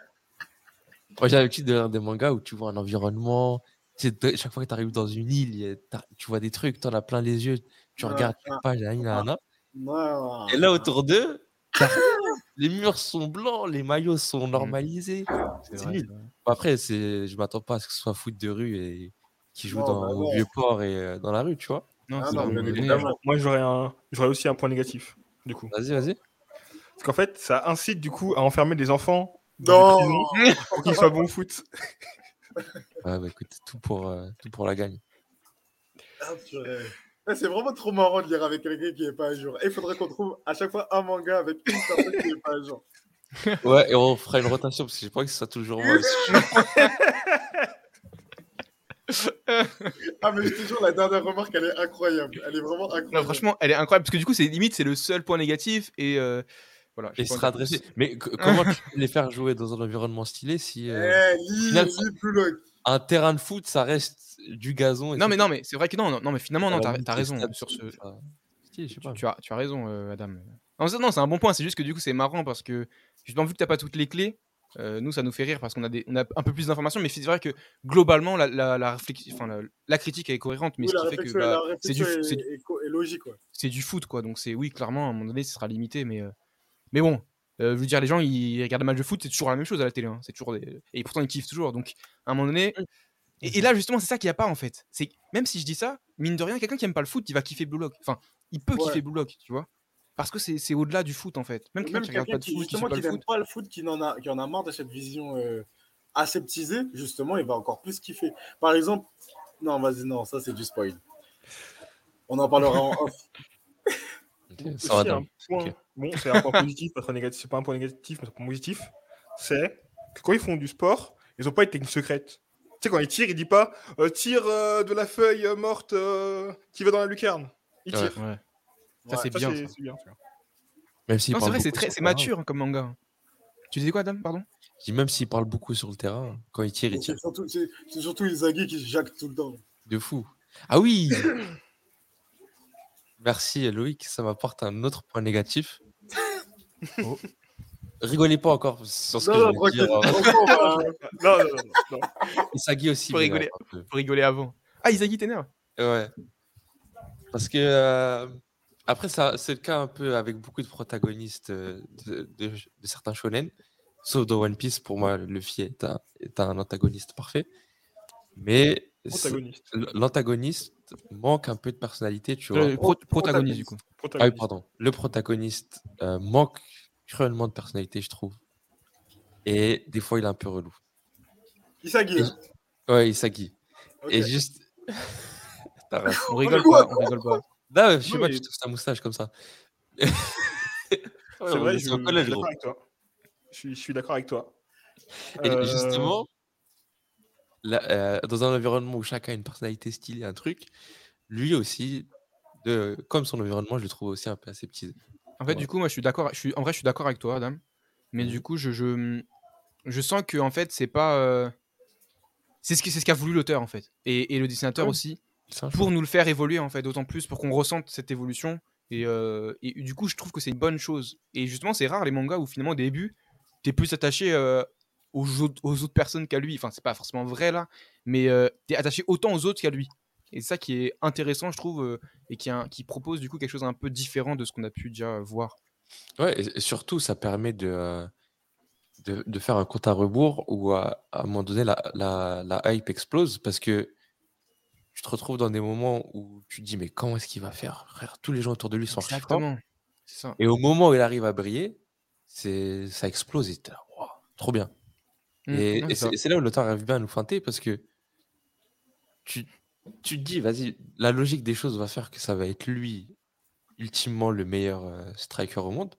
Moi, j'ai l'habitude de lire des mangas où tu vois un environnement. Chaque fois que tu arrives dans une île, tu vois des trucs, tu en as plein les yeux, tu Ouais, regardes ouais. chaque page, là, là, là. Et là, autour d'eux. Les murs sont blancs, les maillots sont normalisés. C'est vrai, nul. c'est vrai. Bon, Après, c'est, je m'attends pas à ce que ce soit foot de rue et qui joue Non, dans, bah au vieux port et euh, dans la rue, tu vois. Non, Ah donné, évidemment. Moi, j'aurais un... j'aurais aussi un point négatif, du coup. Vas-y, vas-y. Parce qu'en fait, ça incite, du coup, à enfermer des enfants dans Non. pour qu'ils soient bons au foot. Ouais, bah, écoute, tout pour, euh, tout pour la gagne. Ah, purée. Ah, C'est vraiment trop marrant de lire avec quelqu'un qui n'est pas à jour. Et il faudrait qu'on trouve à chaque fois un manga avec une personne qui n'est pas à jour. Ouais, et on fera une rotation parce que j'ai pas que ce soit toujours moi. Ah, mais je te jure, la dernière remarque, elle est incroyable. Elle est vraiment incroyable. Non, franchement, elle est incroyable parce que du coup, c'est limite, c'est le seul point négatif et euh, voilà. Et sera adressé. Mais comment tu peux les faire jouer dans un environnement stylé si Eh, euh, lis, final, lis loin. un terrain de foot, ça reste du gazon et Non, mais non, mais c'est vrai que non, non, non, mais finalement, non, t'as les raison sur ce. ça- stylé, je sais pas. Tu as, tu as raison, euh, Adam. Non, c'est- non, c'est un bon point. C'est juste que du coup, c'est marrant parce que justement, vu que t'as pas toutes les clés, euh, nous, ça nous fait rire parce qu'on a, des, on a un peu plus d'informations. Mais c'est vrai que globalement, la, la, la, réflexion, enfin, la, la critique est cohérente, mais Oui, ce qui fait que bah, c'est du, est, logique. C'est du foot, quoi. Donc c'est oui, clairement, à un moment donné, ce sera limité, mais euh, mais bon. euh, je veux dire, les gens, ils regardent un match de foot, c'est toujours la même chose à la télé. hein. C'est toujours des... Et pourtant, ils kiffent toujours. Donc, à un moment donné. Et, et là, justement, c'est ça qu'il n'y a pas, en fait. C'est que même si je dis ça, mine de rien, quelqu'un qui aime pas le foot, il va kiffer Blue Lock. Enfin, il peut Ouais. kiffer Blue Lock, tu vois. Parce que c'est c'est au-delà du foot, en fait. Même quelqu'un Même qui quelqu'un qui, foot, qui n'aime pas le foot, qui en a, qui en a marre de cette vision euh, aseptisée, justement, il va encore plus kiffer. Par exemple, non, vas-y, non, ça c'est du spoil. On en parlera en off. Va, un Dan. point- Ok. Bon, c'est un point positif, pas négatif. C'est pas un point négatif, mais c'est un point positif. C'est que quand ils font du sport, ils ont pas une technique secrète. Tu sais, quand ils tirent, ils disent pas euh, tire euh, de la feuille euh, morte euh, qui va dans la lucarne. Ouais. tirent. Ouais. Ça, Ouais, c'est bien. c'est bien. Même s'il Non, vrai, c'est très- mature hein, comme manga. Tu disais quoi, Adam Pardon? Je dis même s'il parle beaucoup sur le terrain, quand il tire, il tire C'est surtout, c'est- c'est surtout Izagi qui jacque tout le temps. de fou. Ah oui Merci Loïc, ça m'apporte un autre point négatif. Oh. Rigolez pas encore sur ce Non, que non, je vais dire. tranquille. hein. Va- Non, non, non, non. Isagi aussi. Faut rigoler. Faut avant. Ah, Isagi t'énerve Ouais. Parce que euh, après, ça, c'est le cas un peu avec beaucoup de protagonistes euh, de, de- de certains shonen. Sauf dans One Piece, pour moi, Luffy est un, est un antagoniste parfait. Mais l'antagoniste manque un peu de personnalité, tu vois. Le pro- protagoniste, du coup. Ah oui, pardon. Le protagoniste euh, manque cruellement de personnalité, je trouve. Et des fois, il est un peu relou. Isagi. Et- Ouais, Isagi. Ok. Et juste. On rigole pas, on rigole pas. Non, je sais pas, mais- tu ta moustache comme ça. C'est vrai, je, je suis avec toi. Je suis, je suis d'accord avec toi. Et Euh, justement, là, euh, dans un environnement où chacun a une personnalité stylée, un truc, lui aussi, de, comme son environnement, je le trouve aussi un peu aseptisé. En fait, Ouais. du coup, moi, je suis d'accord. Je suis, en vrai, je suis d'accord avec toi, Adam. Mais du coup, je, je, je sens que en fait, c'est pas. euh, C'est ce qui- c'est ce qu'a voulu l'auteur, en fait, et, et le dessinateur Ouais. aussi, pour nous le faire évoluer, en fait, d'autant plus pour qu'on ressente cette évolution. Et, euh, et du coup, je trouve que c'est une bonne chose. Et justement, c'est rare les mangas où finalement, au début, t'es plus attaché euh, aux, autres, aux autres personnes qu'à lui. Enfin, c'est pas forcément vrai là, mais euh, t'es attaché autant aux autres qu'à lui. Et c'est ça qui est intéressant, je trouve, euh, et qui, a- qui propose du coup quelque chose un peu différent de ce qu'on a pu déjà voir. Ouais, et, surtout, ça permet de, euh, de, de faire un compte à rebours où à, à un moment donné, la, la, la hype explose parce que tu te retrouves dans des moments où tu te dis, mais comment est-ce qu'il va faire? Frère Tous les gens autour de lui sont. Exactement. Ça. Et au moment où il arrive à briller, c'est ça explose et t'es là, Waouh, trop bien. Mm, Et, c'est là où l'auteur arrive bien à nous feinter parce que tu, tu te dis, vas-y, la logique des choses va faire que ça va être lui, ultimement, le meilleur euh, striker au monde.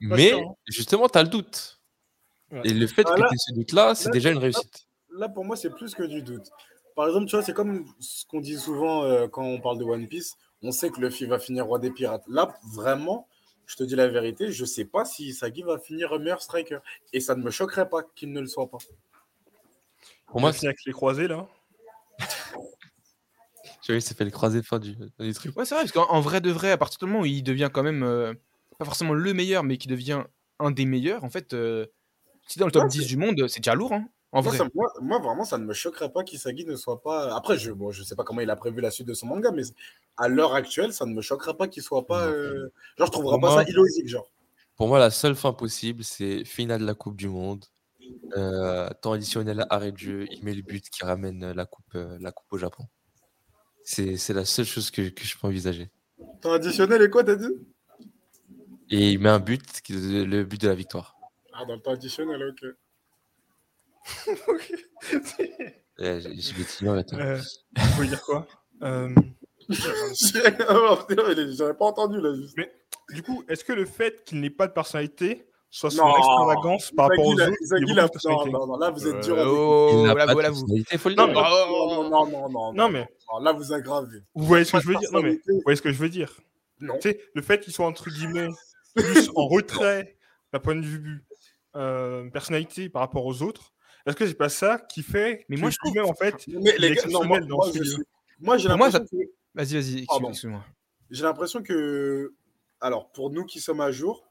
Mais sûr, hein. justement, tu as le doute. Ouais. Et le fait Ah, que tu aies ce doute-là, c'est déjà une réussite. Là, pour moi, c'est plus que du doute. Par exemple, tu vois, c'est comme ce qu'on dit souvent euh, quand on parle de One Piece. On sait que Luffy va finir roi des pirates. Là, vraiment, je te dis la vérité, je sais pas si Isagi va finir meilleur striker. Et ça ne me choquerait pas qu'il ne le soit pas. Pour moi, Moi, c'est avec les croisés là. Tu vois, il s'est fait le croiser fin du, fin du truc. Ouais, c'est vrai, parce qu'en en vrai de vrai, à partir du moment où il devient quand même, euh, pas forcément le meilleur, mais qui devient un des meilleurs, en fait, euh, si dans le top Ouais, 10 du monde, c'est déjà lourd, hein, en Moi, vrai. ça- moi, moi, vraiment, ça ne me choquerait pas qu'Isagi ne soit pas. Après, je ne bon, je sais pas comment il a prévu la suite de son manga, mais à l'heure actuelle, ça ne me choquerait pas qu'il soit pas. Euh, Genre, je trouverais Pour pas moi- ça illogique, genre. Pour moi, la seule fin possible, c'est finale de la Coupe du Monde. Euh, temps additionnel, arrêt de jeu, il met le but qui ramène la coupe, euh, la coupe au Japon. C'est c'est la seule chose que, que je peux envisager. Ton additionnel est quoi, t'as dit? Et il met un but, qui est le but de la victoire. Ah, dans le temps additionnel, ok. Eh, J'ai j'ai des clients, attends. Euh, voulez dire quoi? Euh, J'avais pas entendu là. Juste. Du coup, est-ce que le fait qu'il n'ait pas de personnalité soit son Non. extravagance par rapport aux autres non, non, non, là vous êtes dur Euh, oh, là, voilà, vous. personnalité, faut le Non, non, non, non, non, Non, mais Là vous aggravez. vous voyez ce que je veux dire? Non, mais vous voyez ce que je veux dire? Non. Tu sais, le fait qu'il soit entre guillemets plus en retrait d'un point de vue euh, personnalité par rapport aux autres, est-ce que c'est pas ça qui fait Mais moi, je trouve- en fait Mais les gars, non, moi, exceptionnel dans moi, ce je milieu suis- moi, j'ai l'impression que Vas-y, vas-y, excuse-moi. j'ai l'impression que, alors pour nous qui sommes à jour,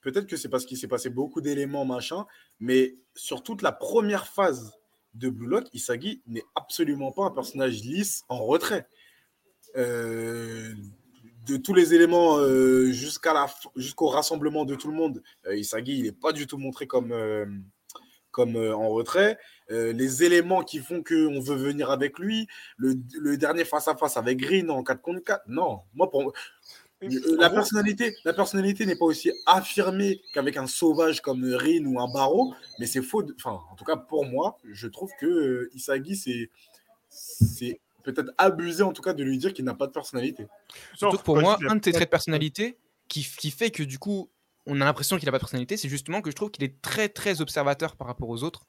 peut-être que c'est parce qu'il s'est passé beaucoup d'éléments machin, mais sur toute la première phase de Blue Lock, Isagi n'est absolument pas un personnage lisse en retrait. Euh, de tous les éléments euh, jusqu'à la jusqu'au rassemblement de tout le monde, euh, Isagi il n'est pas du tout montré comme comme en retrait. Les éléments qui font qu'on veut venir avec lui, le, dernier face à face avec Green en 4 contre 4, non. Moi pour la En gros, personnalité, la personnalité n'est pas aussi affirmée qu'avec un sauvage comme Rin ou un Barreau, mais c'est faux. de- Enfin, en tout cas pour moi, je trouve que euh, Isagi c'est c'est peut-être abusé en tout cas de lui dire qu'il n'a pas de personnalité. non, Surtout que pour moi, la- un de ses traits de personnalité qui, qui fait que du coup, on a l'impression qu'il n'a pas de personnalité, c'est justement que je trouve qu'il est très très observateur par rapport aux autres.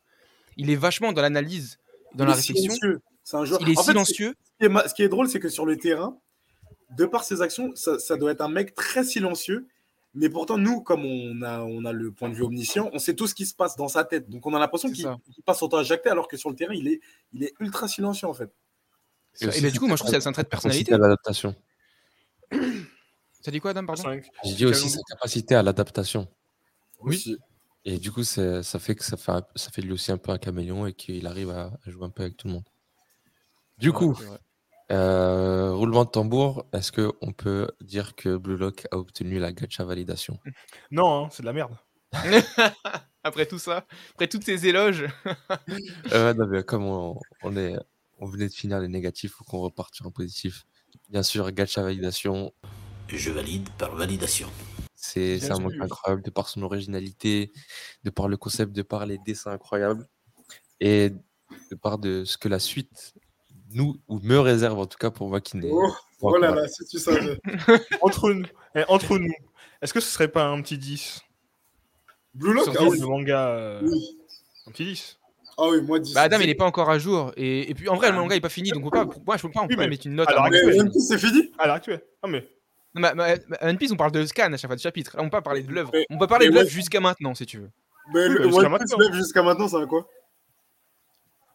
Il est vachement dans l'analyse, dans Il la réflexion. silencieux. C'est un joueur. Il est En fait, silencieux. ce qui est ma- ce qui est drôle, c'est que sur le terrain, de par ses actions, ça, ça doit être un mec très silencieux. Mais pourtant, nous, comme on a, on a le point de vue omniscient, on sait tout ce qui se passe dans sa tête. Donc, on a l'impression qu'il passe son temps à jacter, alors que sur le terrain, il est, il est ultra silencieux, en fait. Et aussi, Et ben, du coup, moi je trouve que c'est un trait de personnalité. capacité à l'adaptation. Ça dit quoi, Adam, pardon. J'ai dit aussi sa capacité à l'adaptation. Oui. Et du coup, ça fait que ça fait, ça fait de lui aussi un peu un caméléon et qu'il arrive à, à jouer un peu avec tout le monde. Du coup. Euh, roulement de tambour, est-ce qu'on peut dire que Blue Lock a obtenu la gacha validation? Non, hein, c'est de la merde. Après tout ça, après toutes ces éloges. Euh, non, mais comme on, on est, on venait de finir les négatifs, faut qu'on reparte sur un positif. Bien sûr, gacha validation, Je valide par validation. c'est un sûr. incroyable de par son originalité, de par le concept, de par les dessins incroyables et de par de ce que la suite nous ou me réserve en tout cas pour moi qui n'est. Oh, oh là là, si tu savais. Entre nous, eh, entre nous est-ce que ce serait pas un petit 10 Blue Lock, Sur ah 10, oui. le manga. euh, oui. Un petit 10. Ah oui, moi 10. Bah Adam, il est pas encore à jour. Et, et puis en vrai, le manga est pas fini, donc on peut pas, moi je peux pas, on peut Oui, pas mais mettre une note. alors, One. Piece, c'est fini À l'heure actuelle. Ah, mais. Non, mais- mais- mais One Piece, on parle de scan à chaque fois de chapitre. Là, on peut pas parler de l'œuvre. On peut parler mais de l'œuvre ouais. jusqu'à maintenant, si tu veux. Mais Oui, le bah, jusqu'à maintenant. jusqu'à maintenant, ça va quoi?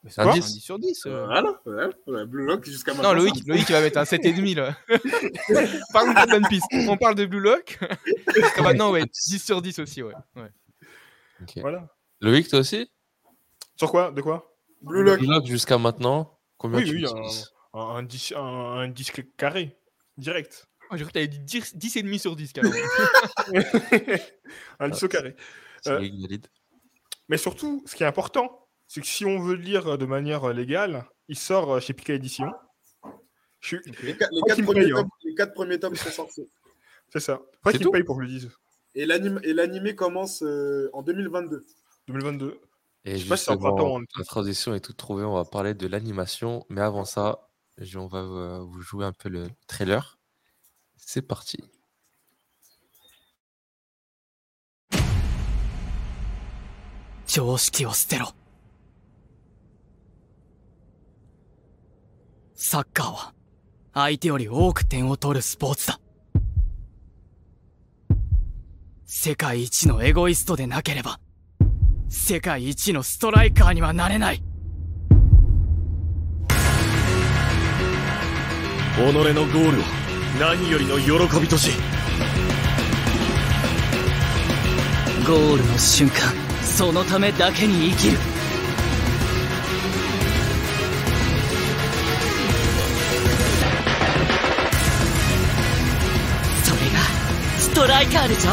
C'est Un quoi 10. Un 10 sur 10. euh. Voilà, voilà, voilà, Blue Lock jusqu'à maintenant. Non, Loïc, Loïc, il va mettre un 7,5 là. One Piece. On parle de Blue Lock. Jusqu'à maintenant, ouais, 10 sur 10 aussi, ouais. ouais. Ok. Voilà. Loïc, toi aussi? Sur quoi? De quoi? Blue Lock. Blue Lock jusqu'à maintenant, combien Oui, tu oui, un, un, 10, un, un 10 carré. Direct. Oh, J'ai cru que t'avais dit 10, 10,5 sur 10 carrément. un 10 au carré. Euh. Mais surtout, ce qui est important, c'est que si on veut le lire de manière euh, légale, il sort euh, chez Pika Édition. Je suis- Les, quatre, les Moi quatre qui me premiers paye, hein. tomes, les quatre premiers tomes sont sortis. C'est ça. Pas C'est qu'il me tout paye pour que je le dise. Et l'anime- et l'animé commence euh, en 2022. 2022. Et je sais pas si c'est en printemps, la transition est toute trouvée. On va parler de l'animation. Mais avant ça, on va euh, vous jouer un peu le trailer. C'est parti. サッカーは相手より多く点を取るスポーツだ。世界一のエゴイストでなければ、世界一のストライカーにはなれない。己のゴールを何よりの喜びとしゴールの瞬間、そのためだけに生きる。トライカーでしょ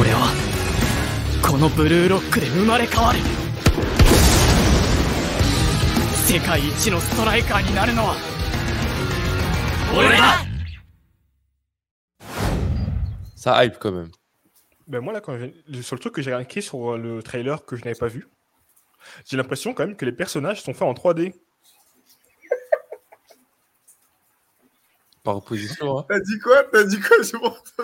俺はこのブルーロックで生まれ変わる世界一のストライカーになるのは俺だ Ça hype quand même. Ben moi, là, quand j'ai- le seul truc que j'ai remarqué sur euh, le trailer que je n'avais pas vu, j'ai l'impression quand même que les personnages sont faits en 3D. Par opposition, hein. T'as dit quoi? T'as dit quoi?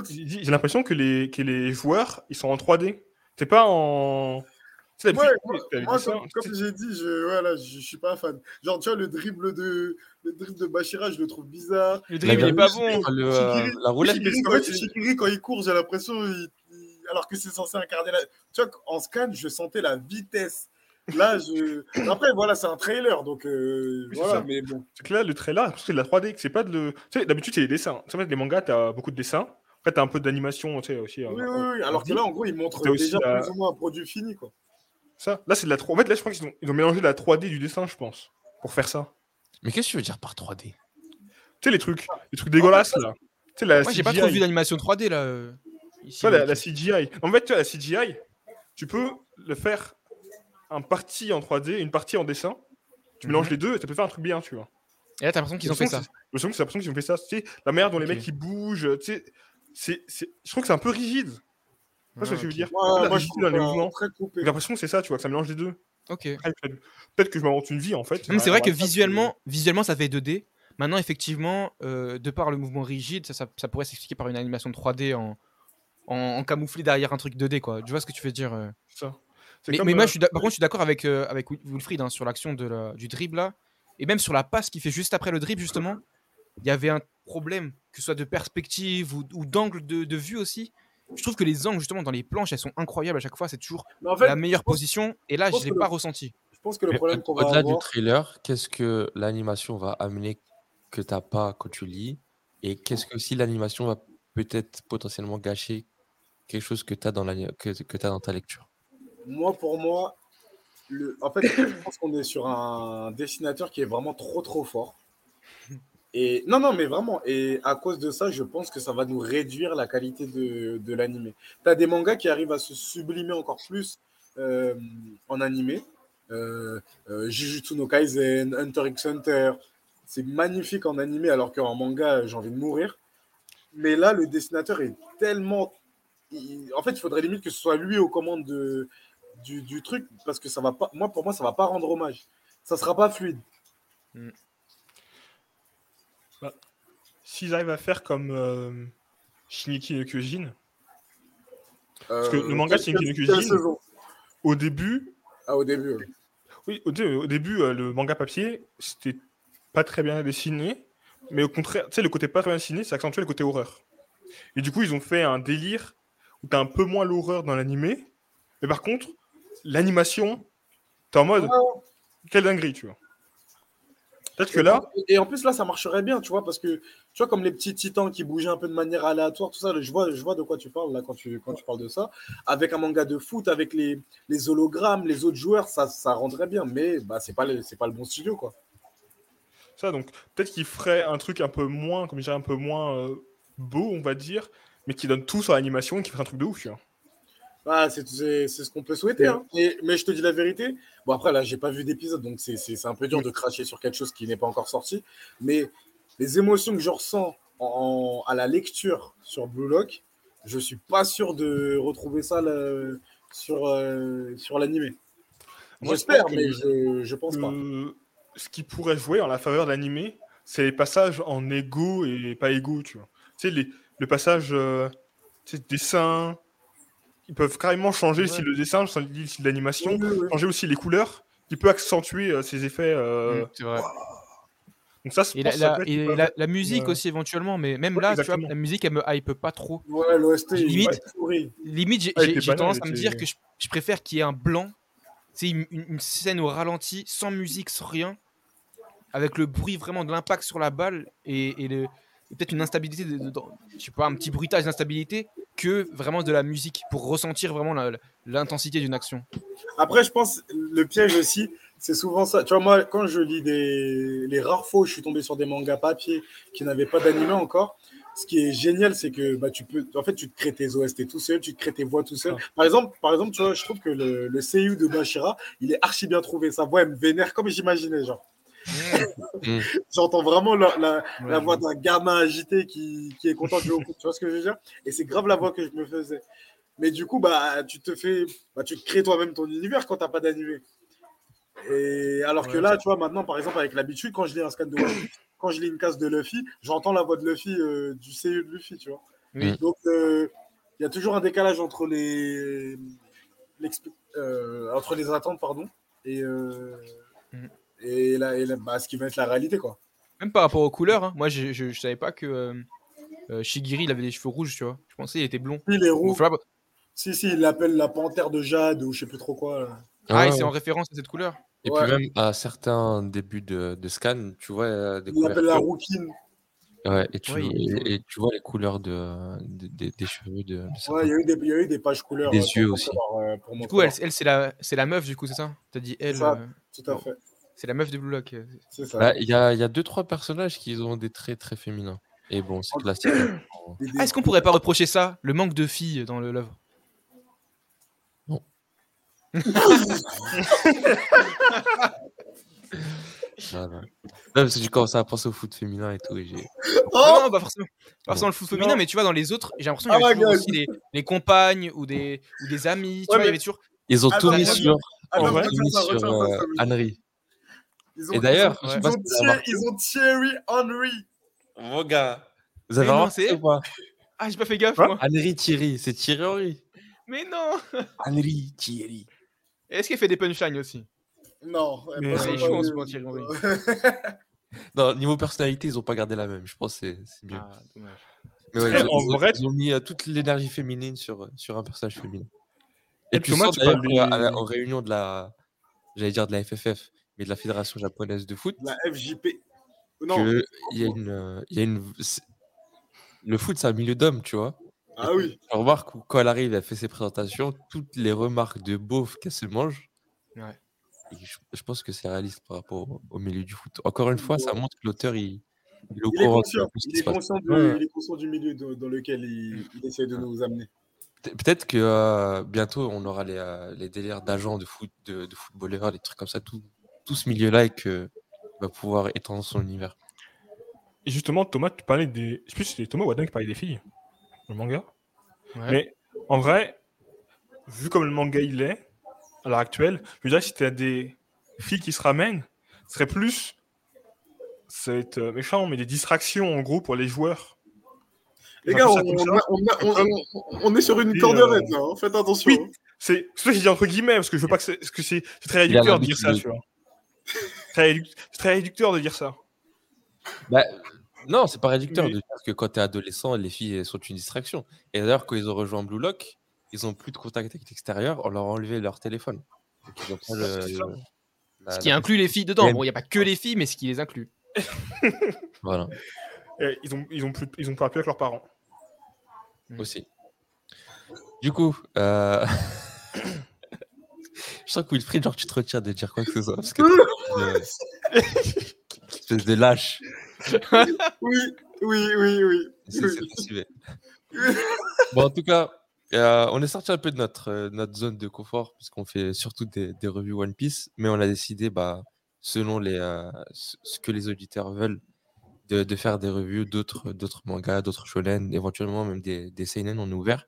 J'ai l'impression que les, que les joueurs, ils sont en 3D. C'est pas en... Ouais, moi, comme, j'ai dit, je, voilà, je, je suis pas fan. Genre, tu vois, le dribble de, le dribble de Bachira, je le trouve bizarre. Le dribble, il est pas bon. Le, euh, Shikiri- la roulette. Shikiri, parce quand, quand il court, j'ai l'impression, il- il- alors que c'est censé incarner la. Tu vois, en scan, je sentais la vitesse. Là, je. Après, voilà, c'est un trailer, donc euh, Oui, c'est voilà, mais bon. C'est que là, le trailer, c'est de la 3D, que c'est pas de le... Tu sais, d'habitude, c'est les dessins. Tu sais, les mangas, t'as beaucoup de dessins. Après, t'as un peu d'animation, tu sais, aussi. euh, Oui, oui, oui. Alors que là, en gros, il montre T'as aussi déjà la- plus ou moins un produit fini, quoi. Ça, là, c'est de la 3 En fait, là, je crois qu'ils ont, ils ont mélangé la 3D du dessin, je pense, pour faire ça. Mais qu'est-ce que tu veux dire par 3D Tu sais, les trucs, les trucs dégueulasses, là. Tu sais, la Moi, j'ai pas trop vu d'animation 3D là. euh, ici, Tu vois, la, la CGI. En fait, tu vois, la CGI, tu peux le faire un partie en 3D, une partie en dessin. Tu mélanges Mhm. les deux et ça peut faire un truc bien, tu vois. Et là, t'as l'impression qu'ils ont fait ça. J'ai l'impression que c'est l'impression qu'ils ont fait ça. Tu sais, la manière dont les mecs ils bougent, tu sais, c'est, c'est... je trouve que c'est un peu rigide. Tu vois ce que Ah, je veux dire? Moi, La moi, je rigidité trouve dans les ça mouvements. très coupé. J'ai l'impression que c'est ça, tu vois, que ça mélange les deux. Ok. Peut-être- que je m'invente une vie en fait. Non, mais c'est vrai que visuellement, visuellement, ça fait 2D. Maintenant, effectivement, euh, de par le mouvement rigide, ça, ça, ça pourrait s'expliquer par une animation 3D en, en, en camouflé derrière un truc 2D, quoi. Tu vois ce que tu veux dire euh? c'est ça. Mais, comme, mais moi, euh, je suis par contre, je suis d'accord avec, euh, avec Wil- Wilfried hein, sur l'action la- du dribble là. Et même sur la passe qu'il fait juste après le dribble, justement, il y avait un problème, que ce soit de perspective ou, ou d'angle de, de vue aussi. Je trouve que les angles, justement, dans les planches, elles sont incroyables à chaque fois. C'est toujours Mais en fait, la meilleure pense- position. Et là, je je l'ai le- pas ressenti. je pense que le Mais problème qu'on va Au-delà du trailer, qu'est-ce que l'animation va amener que t'as pas quand tu lis? Et qu'est-ce que si l'animation va peut-être potentiellement gâcher quelque chose que tu as, dans la- que, que t'as dans ta lecture? Moi, pour moi, le... en fait, je pense qu'on est sur un dessinateur qui est vraiment trop, trop fort. Et non, non, mais vraiment. Et à cause de ça, je pense que ça va nous réduire la qualité de, de l'animé. Tu as des mangas qui arrivent à se sublimer encore plus euh, en animé. Euh, euh, Jujutsu no Kaisen, Hunter x Hunter. C'est magnifique en animé, alors qu'en manga, j'ai envie de mourir. Mais là, le dessinateur est tellement. En fait, il faudrait limite que ce soit lui aux commandes de, du, du truc, parce que ça va pas. Moi, pour moi, ça va pas rendre hommage. Ça sera pas fluide. S'ils arrivent à faire comme euh, Shiniki no Kyojin, Parce que Euh, le manga Shingeki no Kyojin- au début, Ah, au début. oui, au, dé- au début, euh, le manga papier, c'était pas très bien dessiné, mais au contraire, tu sais, le côté pas très bien dessiné, ça accentuait le côté horreur. Et du coup, ils ont fait un délire où t'as un peu moins l'horreur dans l'animé, mais par contre, l'animation, t'es en mode, quelle dinguerie, tu vois. Peut-être que là, Et en plus, là, ça marcherait bien, tu vois, parce que, tu vois, comme les petits titans qui bougeaient un peu de manière aléatoire, tout ça, je vois, je vois de quoi tu parles, là, quand tu, quand tu parles de ça. Avec un manga de foot, avec les, les hologrammes, les autres joueurs, ça, ça rendrait bien, mais bah, c'est pas, le- pas le bon studio, quoi. ça, donc, peut-être qu'ils feraient un truc un peu moins, comme je dirais, un peu moins euh, beau, on va dire, mais qui donne tout sur l'animation et qui ferait un truc de ouf, tu vois. Ah, c'est ce qu'on peut souhaiter. hein. Et- mais je te dis la vérité. Bon, après, là, j'ai pas vu d'épisode, donc c'est- un peu dur de cracher sur quelque chose qui n'est pas encore sorti. Mais les émotions que je ressens en, à la lecture sur Blue Lock, je suis pas sûr de retrouver ça là, sur, euh, sur l'animé. J'espère, mais je, je pense pas. Euh, ce qui pourrait jouer en la faveur de l'animé, c'est les passages en égo et pas égo, tu vois. Tu sais, les, le passage euh, tu sais, dessin, ils peuvent carrément changer le Ouais. style de dessin, le style d'animation, changer aussi les couleurs, qui peut accentuer euh, ces effets. euh, Mm, c'est vrai. Donc ça, Et, la, la- et la, musique Ouais. aussi éventuellement, mais même Ouais, là, tu vois, la musique elle me hype pas trop. Ouais, l'OST, Limite-. Limite, j'ai Ah, tendance à me dire que je, je préfère qu'il y ait un blanc, c'est une, scène au ralenti, sans musique, sans rien, avec le bruit vraiment de l'impact sur la balle et, et le- et peut-être une instabilité, de, de- je sais pas, un petit bruitage d'instabilité, que vraiment de la musique pour ressentir vraiment l'intensité d'une action. Après, je pense le piège aussi, c'est souvent ça. Tu vois, moi, quand je lis des les rares fois où je suis tombé sur des mangas papier qui n'avaient pas d'animé encore, ce qui est génial, c'est que bah, tu peux, en fait, tu te crées tes OST tout seul, tu te crées tes voix tout seul. Par exemple, par exemple, tu vois, je trouve que le, le CU de Bashira, il est archi bien trouvé. Sa voix, elle me vénère comme j'imaginais, genre. Mm. J'entends vraiment la, la, la Ouais, voix d'un gamin agité qui, qui est content de jouer au foot. Tu vois ce que je veux dire? Et c'est grave la voix que je me faisais. Mais du coup, bah, tu te fais, bah, tu te crées toi-même ton univers quand t'as pas d'animé. Et alors que Ouais. là, tu vois, maintenant, par exemple, avec l'habitude, quand je lis un scan de Piece, quand je lis une case de Luffy, j'entends la voix de Luffy euh, du CU de Luffy, tu vois. Oui. Donc, euh, il y a toujours un décalage entre les, euh, entre les attentes, pardon, et, euh, Mhm. Et, la, et la- bah, ce qui va être la réalité, quoi. Même par rapport aux couleurs, hein. moi je, je, je savais pas que euh, euh, Shigiri il avait des cheveux rouges, tu vois. Je pensais qu'il était blond. Il est roux. Si, si, il l'appelle la panthère de Jade ou je sais plus trop quoi. là. ah, Ouais, c'est en référence à cette couleur. Et Ouais. puis même à certains débuts de, de scan, tu vois euh, des Il l'appelle la rouquine. Ouais, et, tu, Ouais, il est et, et tu vois les couleurs de, de- des- des cheveux de, de Ouais, il y, a eu des, il y a eu des pages couleurs. Des yeux aussi. euh, Du coup, elle, elle c'est la, c'est la meuf, du coup, c'est ça? T'as dit elle. ça. euh, Tout à fait. C'est la meuf de Blue Lock. euh. C'est ça. Bah, Il y, a, il y a deux, trois personnages qui ont des traits très féminins. Et bon, c'est classique. Ah, est-ce qu'on pourrait pas reprocher ça Le manque de filles dans le l'œuvre Voilà. Non, parce que j'ai commencé à penser au foot féminin et tout. Et j'ai... Oh Non, non, pas forcément, pas forcément Bon. le foot féminin, Non. mais tu vois, dans les autres, j'ai l'impression Ah qu'il y avait toujours gars. aussi les, les compagnes ou des, ou des amis. Tu Ouais, vois, il y mais- avait toujours. Ils ont Ah, tout bah, mis moi, sur, Ah, non, mis sur euh. Henry. Ils ont- Et d'ailleurs, ils ont, ils Thierry- remarqué. ils ont Thierry Henry. Mon gars. Vous avez c'est- ou pas Ah, j'ai pas fait gaffe, moi. Henry Thierry, c'est Thierry Henry. Mais non Henry Thierry. Est-ce qu'elle fait des punchlines aussi? Non. Mais pas- c'est chaud en ce moment, Thierry Henry. Non, niveau personnalité, ils ont pas gardé la même. Je pense que c'est, c'est mieux. Ah, dommage. Mais ouais, Mais ils, ont, en ils vrai- ils ont mis euh, toute l'énergie féminine sur, sur un personnage féminin. Et Et tu Thomas, sens tu d'ailleurs parles aux réunions de la, j'allais dire de la FFF, mais de la Fédération japonaise de foot, La FJP. Non. que il y a une, euh, il y a une, le foot, c'est un milieu d'hommes, tu vois. Ah oui. Je remarque où, quand elle arrive, elle fait ses présentations, toutes les remarques de beauf qu'elle se mange. Ouais. et je, je pense que c'est réaliste par rapport au, au milieu du foot. Encore une fois, ça montre que l'auteur, il, il est au Il est conscient, tout ce qui il se est passe. conscient, du, Ouais. il est conscient du milieu dans, dans lequel il, il essaie de nous amener. Pe- Peut-être que euh, bientôt, on aura les, euh, les délires d'agents de foot, de, de footballeurs, les trucs comme ça, tout, tout ce milieu-là, et qu'il va pouvoir étendre son univers. Et justement, Thomas, tu parlais des. Je sais plus si c'était Thomas ou Adam qui parlait des filles. Le manga. Ouais. Mais en vrai, vu comme le manga il est, à l'heure actuelle, je veux dire, si tu as des filles qui se ramènent, ce serait plus. Être euh, méchant, mais des distractions en gros pour les joueurs. Les gars, on, on a- on a- on- est sur une Et, corde euh, raide, là. hein, Faites attention. Oui. C'est c'est ça que j'ai dit entre guillemets, parce que je veux pas que c'est que c'est c'est très réducteur de dire ça, tu vois. Très réduc- C'est très réducteur de dire ça. Bah, non, c'est pas réducteur Oui. de dire que quand tu es adolescent, les filles sont une distraction. Et d'ailleurs, quand ils ont rejoint Blue Lock, ils ont plus de contact avec l'extérieur, on leur a enlevé leur téléphone. Donc, ils ont pas le- C'est ça. le- la- Ce qui la- inclut les filles dedans. Bon, il n'y a pas que les filles, mais ce qui les inclut. Voilà, Et ils ont ils ont plus ils ont pas pu avec leurs parents. Mm. aussi. Du coup, euh... je sens que Wilfried, genre, tu te retiens de dire quoi que ce soit. Parce que espèce de lâche. Oui, oui, oui, oui. C'est. Bon, en tout cas, euh, on est sorti un peu de notre, euh, notre zone de confort, puisqu'on fait surtout des, des revues One Piece, mais on a décidé, bah, selon les, euh, ce que les auditeurs veulent, de, de faire des revues d'autres d'autres mangas, d'autres shonen, éventuellement même des, des seinen, on est ouvert.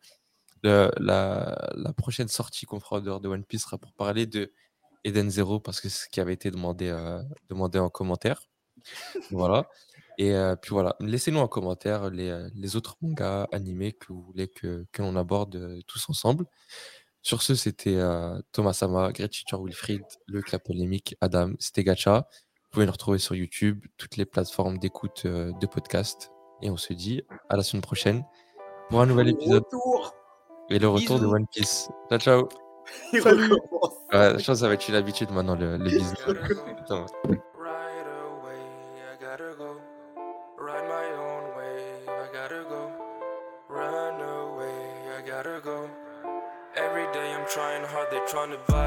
La, la prochaine sortie qu'on fera en dehors de One Piece sera pour parler de Eden Zero, parce que c'est ce qui avait été demandé, euh, demandé en commentaire. Voilà. Et euh, puis voilà, laissez-nous en commentaire les, les autres mangas animés que vous voulez que, que l'on aborde euh, tous ensemble. Sur ce, c'était euh, Thomas Sama, Great Teacher Wilfried, le la polémique, Adam, c'était Gacha. Vous pouvez nous retrouver sur YouTube, toutes les plateformes d'écoute de podcast. Et on se dit à la semaine prochaine pour un nouvel épisode Retour. Et le retour bisous. de One Piece. Ciao, ciao. Ouais, je pense que ça va être une habitude maintenant, le, le bisou. Attends. trying hard, they trying to buy